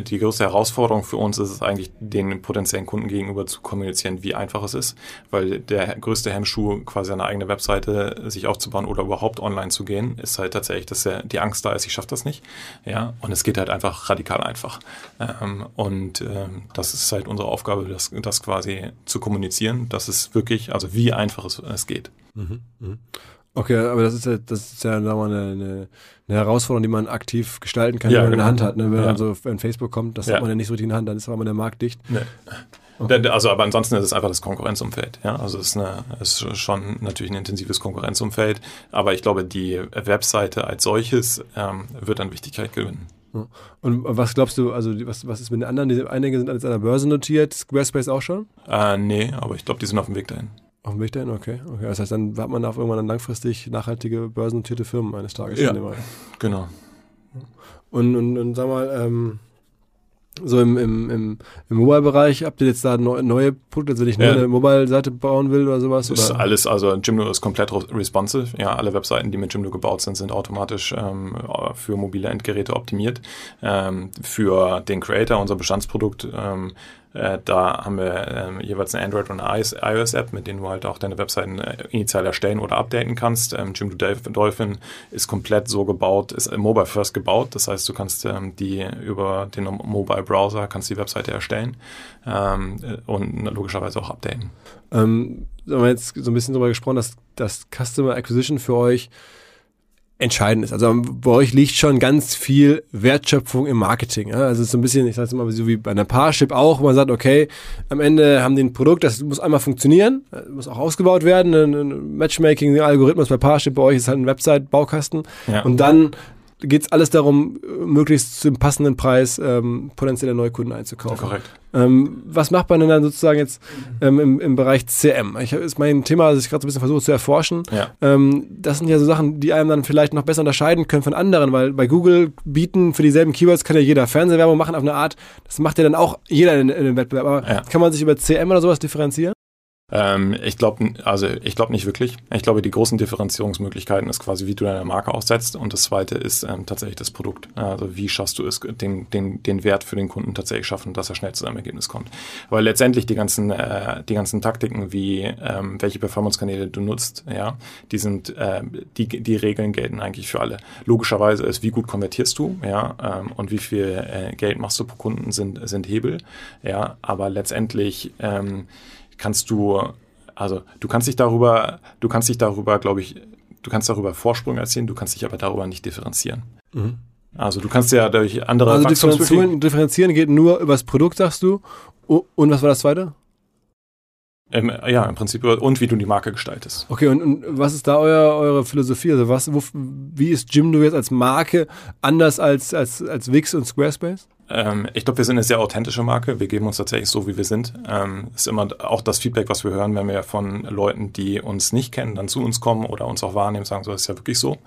die größte Herausforderung für uns ist es eigentlich, den potenziellen Kunden gegenüber zu kommunizieren, wie einfach es ist, weil der größte Hemmschuh, quasi eine eigene Webseite sich aufzubauen oder überhaupt online zu gehen, ist halt tatsächlich, dass die Angst da ist, ich schaffe das nicht. Ja, und es geht halt einfach radikal einfach. Ähm, und ähm, das ist halt unsere Aufgabe, das, das quasi zu kommunizieren, dass es wirklich, also wie einfach es, es geht. Okay, aber das ist ja, das ist ja sagen wir mal, eine, eine, eine Herausforderung, die man aktiv gestalten kann, Ja, wenn man in der genau. Hand hat. Ne? Wenn Ja. dann so, wenn Facebook kommt, das Ja. hat man ja nicht so richtig in der Hand, dann ist aber der Markt dicht. Nee. Da- Also, aber ansonsten ist es einfach das Konkurrenzumfeld. Ja, also es ist, eine, es ist schon natürlich ein intensives Konkurrenzumfeld. Aber ich glaube, die Webseite als solches ähm, wird an Wichtigkeit gewinnen. Und was glaubst du, also was, was ist mit den anderen? Die, einige sind jetzt an der Börse notiert, Squarespace auch schon? Äh, nee, aber ich glaube, die sind auf dem Weg dahin. Auf dem Weg dahin, okay. okay. Das heißt, dann hat man auf irgendwann dann langfristig nachhaltige börsennotierte Firmen eines Tages. Ja. Genau. Und, und, und sag mal, ähm, so im, im, im, im Mobile-Bereich, habt ihr jetzt da neu, neue Produkte, also wenn ich Ja. eine Mobile-Seite bauen will oder sowas? Ist Oder? alles, also Jimdo ist komplett responsive. Ja, alle Webseiten, die mit Jimdo gebaut sind, sind automatisch ähm, für mobile Endgeräte optimiert. Ähm, für den Creator, unser Bestandsprodukt, ähm, äh, da haben wir ähm, jeweils eine Android- und eine iOS-App, mit denen du halt auch deine Webseiten äh, initial erstellen oder updaten kannst. Ähm, Jimdo Dolphin- ist komplett so gebaut, ist äh, mobile first gebaut. Das heißt, du kannst ähm, die über den Mobile Browser kannst die Webseite erstellen ähm, äh, und logischerweise auch updaten. Ähm, wir haben jetzt so ein bisschen darüber gesprochen, dass das Customer Acquisition für euch entscheidend ist. Also bei euch liegt schon ganz viel Wertschöpfung im Marketing. Ja? Also es ist so ein bisschen, ich sage es immer so wie bei einer Parship auch, wo man sagt, okay, am Ende haben die ein Produkt, das muss einmal funktionieren, äh, muss auch ausgebaut werden, ein, ein Matchmaking-Algorithmus bei Parship, bei euch ist halt ein Website-Baukasten Ja. und dann geht es alles darum, möglichst zum passenden Preis ähm, potenzielle Neukunden einzukaufen. Korrekt. Ähm, was macht man denn dann sozusagen jetzt ähm, im, im Bereich CM? Ich, ist mein Thema, das ich gerade so ein bisschen versuche zu erforschen. Ja. Ähm, das sind ja so Sachen, die einem dann vielleicht noch besser unterscheiden können von anderen, weil bei Google bieten für dieselben Keywords kann ja jeder Fernsehwerbung machen auf eine Art. Das macht ja dann auch jeder in, in dem Wettbewerb. Aber Ja. kann man sich über CM oder sowas differenzieren? Ähm, ich glaube, also ich glaube nicht wirklich. Ich glaube, die großen Differenzierungsmöglichkeiten ist quasi, wie du deine Marke aufsetzt. Und das zweite ist ähm, tatsächlich das Produkt. Also wie schaffst du es, den, den, den Wert für den Kunden tatsächlich schaffen, dass er schnell zu seinem Ergebnis kommt. Weil letztendlich die ganzen, äh, die ganzen Taktiken, wie ähm, welche Performance-Kanäle du nutzt, ja, die sind, äh, die, die Regeln gelten eigentlich für alle. Logischerweise ist, wie gut konvertierst du, ja, ähm, und wie viel äh, Geld machst du pro Kunden sind, sind Hebel, ja, aber letztendlich ähm, kannst du, also du kannst dich darüber, du kannst dich darüber, glaube ich, du kannst darüber Vorsprung erzielen, du kannst dich aber darüber nicht differenzieren. Also du kannst ja durch andere Also differenzieren, differenzieren geht nur übers Produkt, sagst du. Und was war das zweite? ähm, ja, im Prinzip und wie du die Marke gestaltest. Okay, und, und was ist da euer, eure Philosophie? Also was, wo, wie ist Jimdo jetzt als Marke anders als, als, als Wix und Squarespace? Ähm, ich glaube, wir sind eine sehr authentische Marke. Wir geben uns tatsächlich so, wie wir sind. Ähm, ist immer auch das Feedback, was wir hören, wenn wir von Leuten, die uns nicht kennen, dann zu uns kommen oder uns auch wahrnehmen, sagen, so das ist ja wirklich so.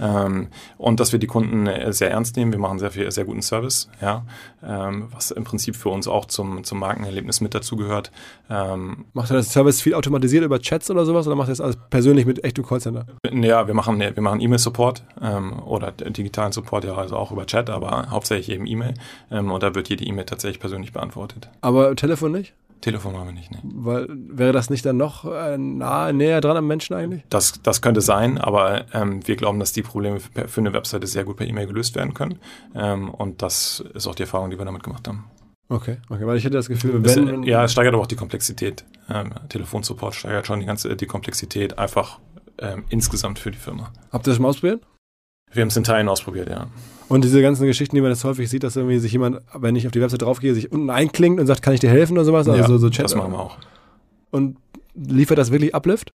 Ähm, und dass wir die Kunden äh, sehr ernst nehmen. Wir machen sehr viel, sehr guten Service, ja, ähm, was im Prinzip für uns auch zum, zum Markenerlebnis mit dazugehört. Ähm, Macht ihr das Service viel automatisiert über Chats oder sowas oder macht ihr das alles persönlich mit echtem Callcenter? ja, wir machen, wir machen E-Mail-Support ähm, oder digitalen Support, ja, also auch über Chat, aber hauptsächlich eben E-Mail. Ähm, und da wird jede E-Mail tatsächlich persönlich beantwortet. Aber Telefon nicht? Telefon machen wir nicht, nee. Weil, wäre das nicht dann noch äh, nah, näher dran am Menschen eigentlich? Das, das könnte sein, aber ähm, wir glauben, dass die Probleme für, für eine Webseite sehr gut per E-Mail gelöst werden können. Ähm, und das ist auch die Erfahrung, die wir damit gemacht haben. Okay, okay, weil ich hätte das Gefühl, Es, wenn. ja, es steigert aber auch die Komplexität. Ähm, Telefonsupport steigert schon die ganze die Komplexität einfach ähm, insgesamt für die Firma. Habt ihr das schon mal ausprobiert? Wir haben es in Teilen ausprobiert, ja. Und diese ganzen Geschichten, die man jetzt häufig sieht, dass irgendwie sich jemand, wenn ich auf die Website draufgehe, sich unten einklingt und sagt, kann ich dir helfen oder sowas? Also ja, so, so Chat. das machen wir auch. Und liefert das wirklich Uplift?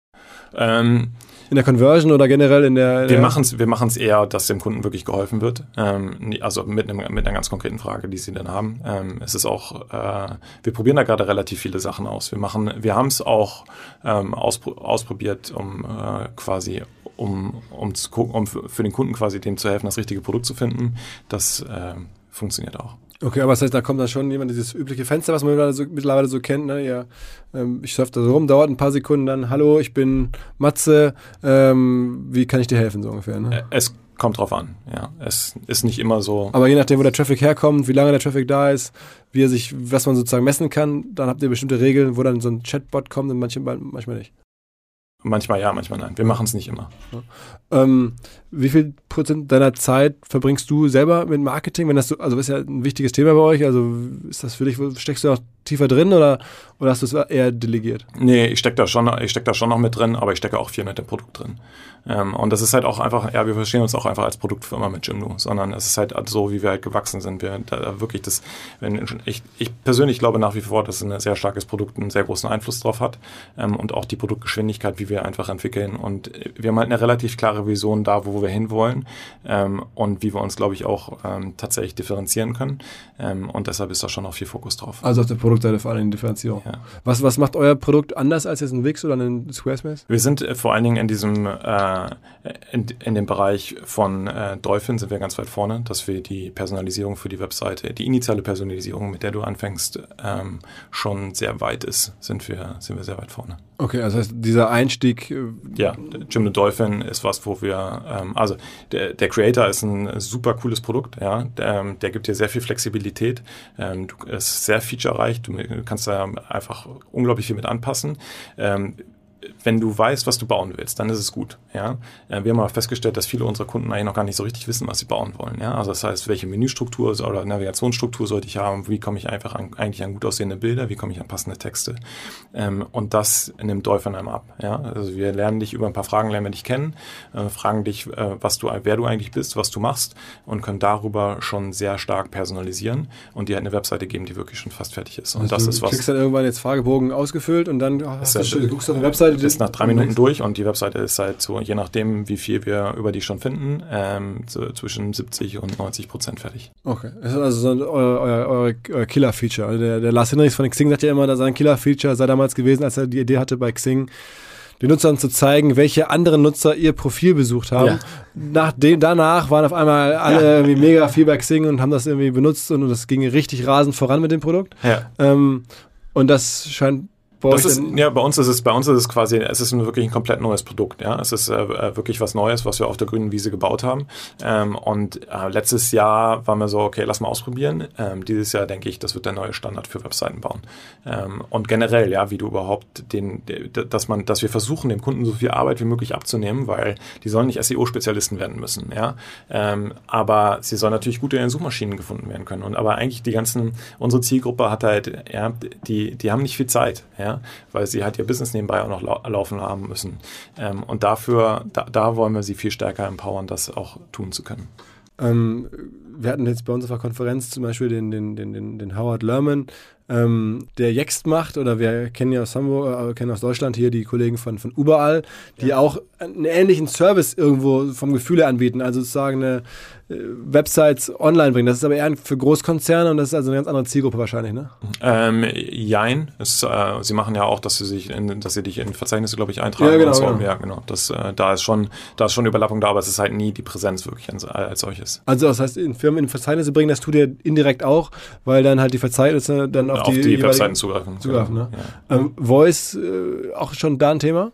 Ähm, In der Conversion oder generell in der. wir machen es wir machen's eher, dass dem Kunden wirklich geholfen wird. Ähm, also mit, einem, mit einer ganz konkreten Frage, die sie dann haben. Ähm, es ist auch, äh, wir probieren da gerade relativ viele Sachen aus. Wir machen, wir haben es auch ähm, auspro ausprobiert, um äh, quasi um, um zu gucken, um für den Kunden quasi dem zu helfen, das richtige Produkt zu finden. Das ähm, funktioniert auch. Okay, aber das heißt, da kommt dann schon jemand, dieses übliche Fenster, was man mittlerweile so, mittlerweile so kennt, ne? Ja, ähm, ich surfe da so rum, dauert ein paar Sekunden, dann, hallo, ich bin Matze, ähm, wie kann ich dir helfen, so ungefähr, ne? Äh, Es kommt drauf an. Ja, es ist nicht immer so. Aber je nachdem, wo der Traffic herkommt, wie lange der Traffic da ist, wie er sich, was man sozusagen messen kann, dann habt ihr bestimmte Regeln, wo dann so ein Chatbot kommt und manchmal, manchmal nicht. Manchmal ja, manchmal nein. Wir machen es nicht immer. Ähm, wie viel Prozent deiner Zeit verbringst du selber mit Marketing? Wenn das so, also ist ja ein wichtiges Thema bei euch, also ist das für dich, steckst du auch tiefer drin oder, oder hast du es eher delegiert? Nee, ich stecke da schon, steck da schon noch mit drin, aber ich stecke auch viel mit dem Produkt drin. Ähm, und das ist halt auch einfach, ja, wir verstehen uns auch einfach als Produktfirma mit Jimdo, sondern es ist halt so, wie wir halt gewachsen sind. Wir da wirklich das, wenn ich, ich persönlich glaube nach wie vor, dass ein sehr starkes Produkt einen sehr großen Einfluss drauf hat ähm, und auch die Produktgeschwindigkeit, wie wir einfach entwickeln. Und wir haben halt eine relativ klare Vision da, wo wir hinwollen ähm, und wie wir uns, glaube ich, auch ähm, tatsächlich differenzieren können. Ähm, und deshalb ist da schon auch viel Fokus drauf. Also auf der Produktseite vor allem die Differenzierung. Ja. Was, was macht euer Produkt anders als jetzt ein Wix oder ein Squarespace? Wir sind äh, vor allen Dingen in diesem äh, in, in dem Bereich von äh, Dolphin sind wir ganz weit vorne, dass wir die Personalisierung für die Webseite, die initiale Personalisierung, mit der du anfängst, ähm, schon sehr weit ist, sind wir sind wir sehr weit vorne. Okay, also heißt, dieser Einstieg, äh, Ja, Jim the Dolphin ist was, wo wir, ähm, also der, der Creator ist ein super cooles Produkt, ja, der, ähm, der gibt dir sehr viel Flexibilität, ähm, du ist sehr featurereich, du kannst da einfach unglaublich viel mit anpassen. Ähm, wenn du weißt, was du bauen willst, dann ist es gut. Ja? Äh, Wir haben aber festgestellt, dass viele unserer Kunden eigentlich noch gar nicht so richtig wissen, was sie bauen wollen. Ja? Also das heißt, welche Menüstruktur oder Navigationsstruktur sollte ich haben? Wie komme ich einfach an, eigentlich an gut aussehende Bilder? Wie komme ich an passende Texte? Ähm, und das nimmt Dolphin einem ab. Ja? Also wir lernen dich über ein paar Fragen, lernen wir dich kennen, äh, fragen dich, äh, was du, wer du eigentlich bist, was du machst und können darüber schon sehr stark personalisieren und dir halt eine Webseite geben, die wirklich schon fast fertig ist. Und also das du ist was. kriegst dann irgendwann jetzt Fragebogen ausgefüllt und dann hast Ist du, guckst du auf eine Webseite. Ist nach drei Minuten durch und die Webseite ist halt so, je nachdem, wie viel wir über die schon finden, ähm, so zwischen 70 und 90 Prozent fertig. Okay, das ist also so ein, euer, euer, euer, Killer-Feature. Also der, der Lars Hinrichs von Xing sagt ja immer, dass sein Killer-Feature sei damals gewesen, als er die Idee hatte bei Xing, den Nutzern zu zeigen, welche anderen Nutzer ihr Profil besucht haben. Ja. Nach dem, danach waren auf einmal alle Ja. irgendwie mega viel bei Xing und haben das irgendwie benutzt und das ging richtig rasend voran mit dem Produkt. Ja. Ähm, und das scheint bei Das euch ist, ja, bei uns ist es, bei uns ist es quasi, es ist ein wirklich ein komplett neues Produkt, ja. Es ist äh, äh, wirklich was Neues, was wir auf der grünen Wiese gebaut haben. Ähm, und äh, letztes Jahr waren wir so, okay, lass mal ausprobieren. Ähm, dieses Jahr denke ich, das wird der neue Standard für Webseiten bauen. Ähm, und generell, ja, wie du überhaupt den, de- dass man, dass wir versuchen, dem Kunden so viel Arbeit wie möglich abzunehmen, weil die sollen nicht SEO-Spezialisten werden müssen, ja. Ähm, aber sie sollen natürlich gut in den Suchmaschinen gefunden werden können. Und aber eigentlich die ganzen, unsere Zielgruppe hat halt, ja, die, die haben nicht viel Zeit, ja, weil sie halt ihr Business nebenbei auch noch lau laufen haben müssen. Ähm, und dafür, da, da wollen wir sie viel stärker empowern, das auch tun zu können. Ähm, wir hatten jetzt bei uns auf der Konferenz zum Beispiel den, den, den, den, den Howard Lerman, ähm, der Yext macht, oder wir kennen ja aus Hamburg, äh, kennen aus Deutschland hier die Kollegen von, von Überall, die auch einen ähnlichen Service irgendwo vom Gefühl her anbieten, also sozusagen eine Websites online bringen. Das ist aber eher für Großkonzerne und das ist also eine ganz andere Zielgruppe wahrscheinlich, ne? Ähm, jein, es, äh, sie machen ja auch, dass sie sich, in, dass sie dich in Verzeichnisse, glaube ich, eintragen. Ja, genau, und so. genau. ja genau. Das, äh, da ist schon, da ist schon Überlappung da, aber es ist halt nie die Präsenz wirklich als, als solches. Also das heißt, in Firmen in Verzeichnisse bringen, das tut ihr indirekt auch, weil dann halt die Verzeichnisse dann auf, Auf, die, jeweiligen- Webseiten zugreifen. zugreifen, ne? Ja. Ähm, Voice, äh, auch schon da ein Thema?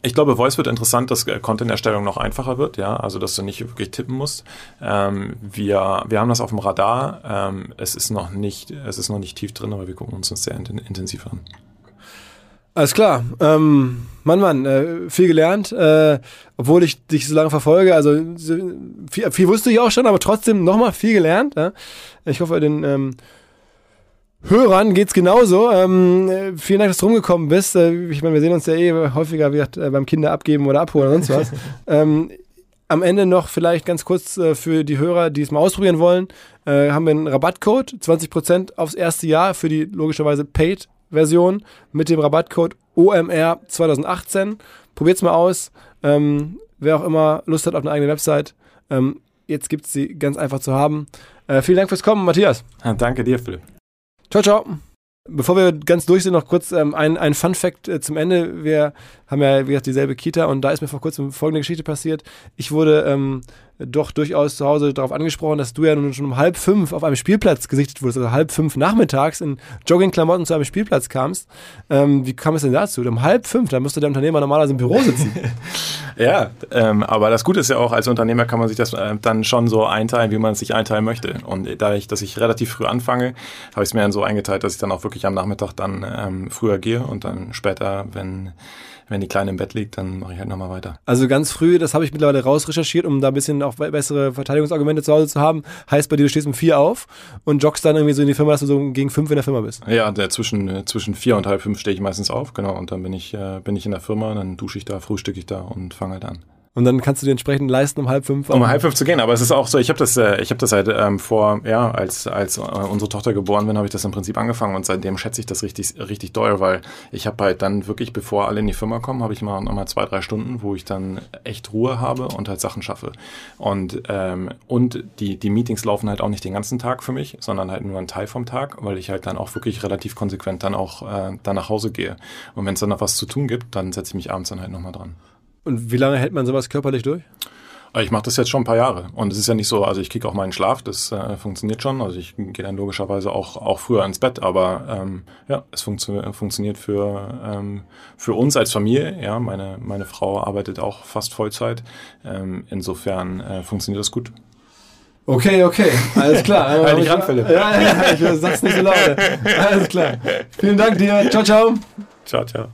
Ich glaube, Voice wird interessant, dass äh, Content-Erstellung noch einfacher wird, ja, also dass du nicht wirklich tippen musst. Ähm, wir, wir haben das auf dem Radar. Ähm, es ist noch nicht, es ist noch nicht tief drin, aber wir gucken uns das sehr intensiv an. Alles klar. Ähm, Mann, Mann, äh, viel gelernt, äh, obwohl ich dich so lange verfolge. Also viel, viel wusste ich auch schon, aber trotzdem nochmal viel gelernt. Ja? Ich hoffe, den ähm, Hörern geht's genauso. Ähm, äh, vielen Dank, dass du rumgekommen bist. Äh, ich meine, wir sehen uns ja eh häufiger wie, äh, beim Kinder abgeben oder abholen oder sonst was. ähm, am Ende noch vielleicht ganz kurz äh, für die Hörer, die es mal ausprobieren wollen, äh, haben wir einen Rabattcode, 20% aufs erste Jahr für die logischerweise Paid-Version mit dem Rabattcode OMR 2018. Probiert's mal aus. Ähm, wer auch immer Lust hat auf eine eigene Website, ähm, jetzt gibt's sie ganz einfach zu haben. Äh, vielen Dank fürs Kommen, Matthias. Ja, danke dir, Philipp. Ciao, ciao. Bevor wir ganz durch sind, noch kurz ähm, ein, ein Fun Fact äh, zum Ende. Wir haben ja, wie gesagt, dieselbe Kita und da ist mir vor kurzem folgende Geschichte passiert. Ich wurde ähm, doch durchaus zu Hause darauf angesprochen, dass du ja nun schon um halb fünf auf einem Spielplatz gesichtet wurdest, also halb fünf nachmittags in Joggingklamotten zu einem Spielplatz kamst. Ähm, wie kam es denn dazu? Um halb fünf, da müsste der Unternehmer normalerweise im Büro sitzen. ja, ähm, aber das Gute ist ja auch, als Unternehmer kann man sich das äh, dann schon so einteilen, wie man es sich einteilen möchte. Und da ich, dass ich relativ früh anfange, habe ich es mir dann so eingeteilt, dass ich dann auch wirklich am Nachmittag dann ähm, früher gehe und dann später, wenn wenn die Kleine im Bett liegt, dann mache ich halt nochmal weiter. Also ganz früh, das habe ich mittlerweile rausrecherchiert, um da ein bisschen auch bessere Verteidigungsargumente zu Hause zu haben. Heißt bei dir, du stehst um vier auf und joggst dann irgendwie so in die Firma, dass du so gegen fünf in der Firma bist. Ja, der zwischen, äh, zwischen vier und halb fünf stehe ich meistens auf, genau. Und dann bin ich, äh, bin ich in der Firma, dann dusche ich da, frühstücke ich da und fange halt an. Und dann kannst du dir entsprechend leisten, um halb fünf. Um halb fünf zu gehen. Aber es ist auch so, ich habe das, äh, ich habe das halt ähm, vor, ja, als, als äh, unsere Tochter geboren bin, habe ich das im Prinzip angefangen und seitdem schätze ich das richtig, richtig doll, weil ich habe halt dann wirklich, bevor alle in die Firma kommen, habe ich mal nochmal zwei, drei Stunden, wo ich dann echt Ruhe habe und halt Sachen schaffe. Und, ähm, und die, die Meetings laufen halt auch nicht den ganzen Tag für mich, sondern halt nur einen Teil vom Tag, weil ich halt dann auch wirklich relativ konsequent dann auch äh, dann nach Hause gehe. Und wenn es dann noch was zu tun gibt, dann setze ich mich abends dann halt nochmal dran. Und wie lange hält man sowas körperlich durch? Äh, ich mache das jetzt schon ein paar Jahre und es ist ja nicht so, also ich kriege auch meinen Schlaf, das äh, funktioniert schon. Also ich gehe dann logischerweise auch, auch früher ins Bett, aber ähm, ja, es funktio funktioniert für, ähm, für uns als Familie. Ja, meine, meine Frau arbeitet auch fast Vollzeit. Ähm, insofern äh, funktioniert das gut. Okay, okay, alles klar. halt dich ran, Philipp. Ja, ja, ich sag's nicht so laut. Alles klar. Vielen Dank dir. Ciao, ciao. Ciao, ciao.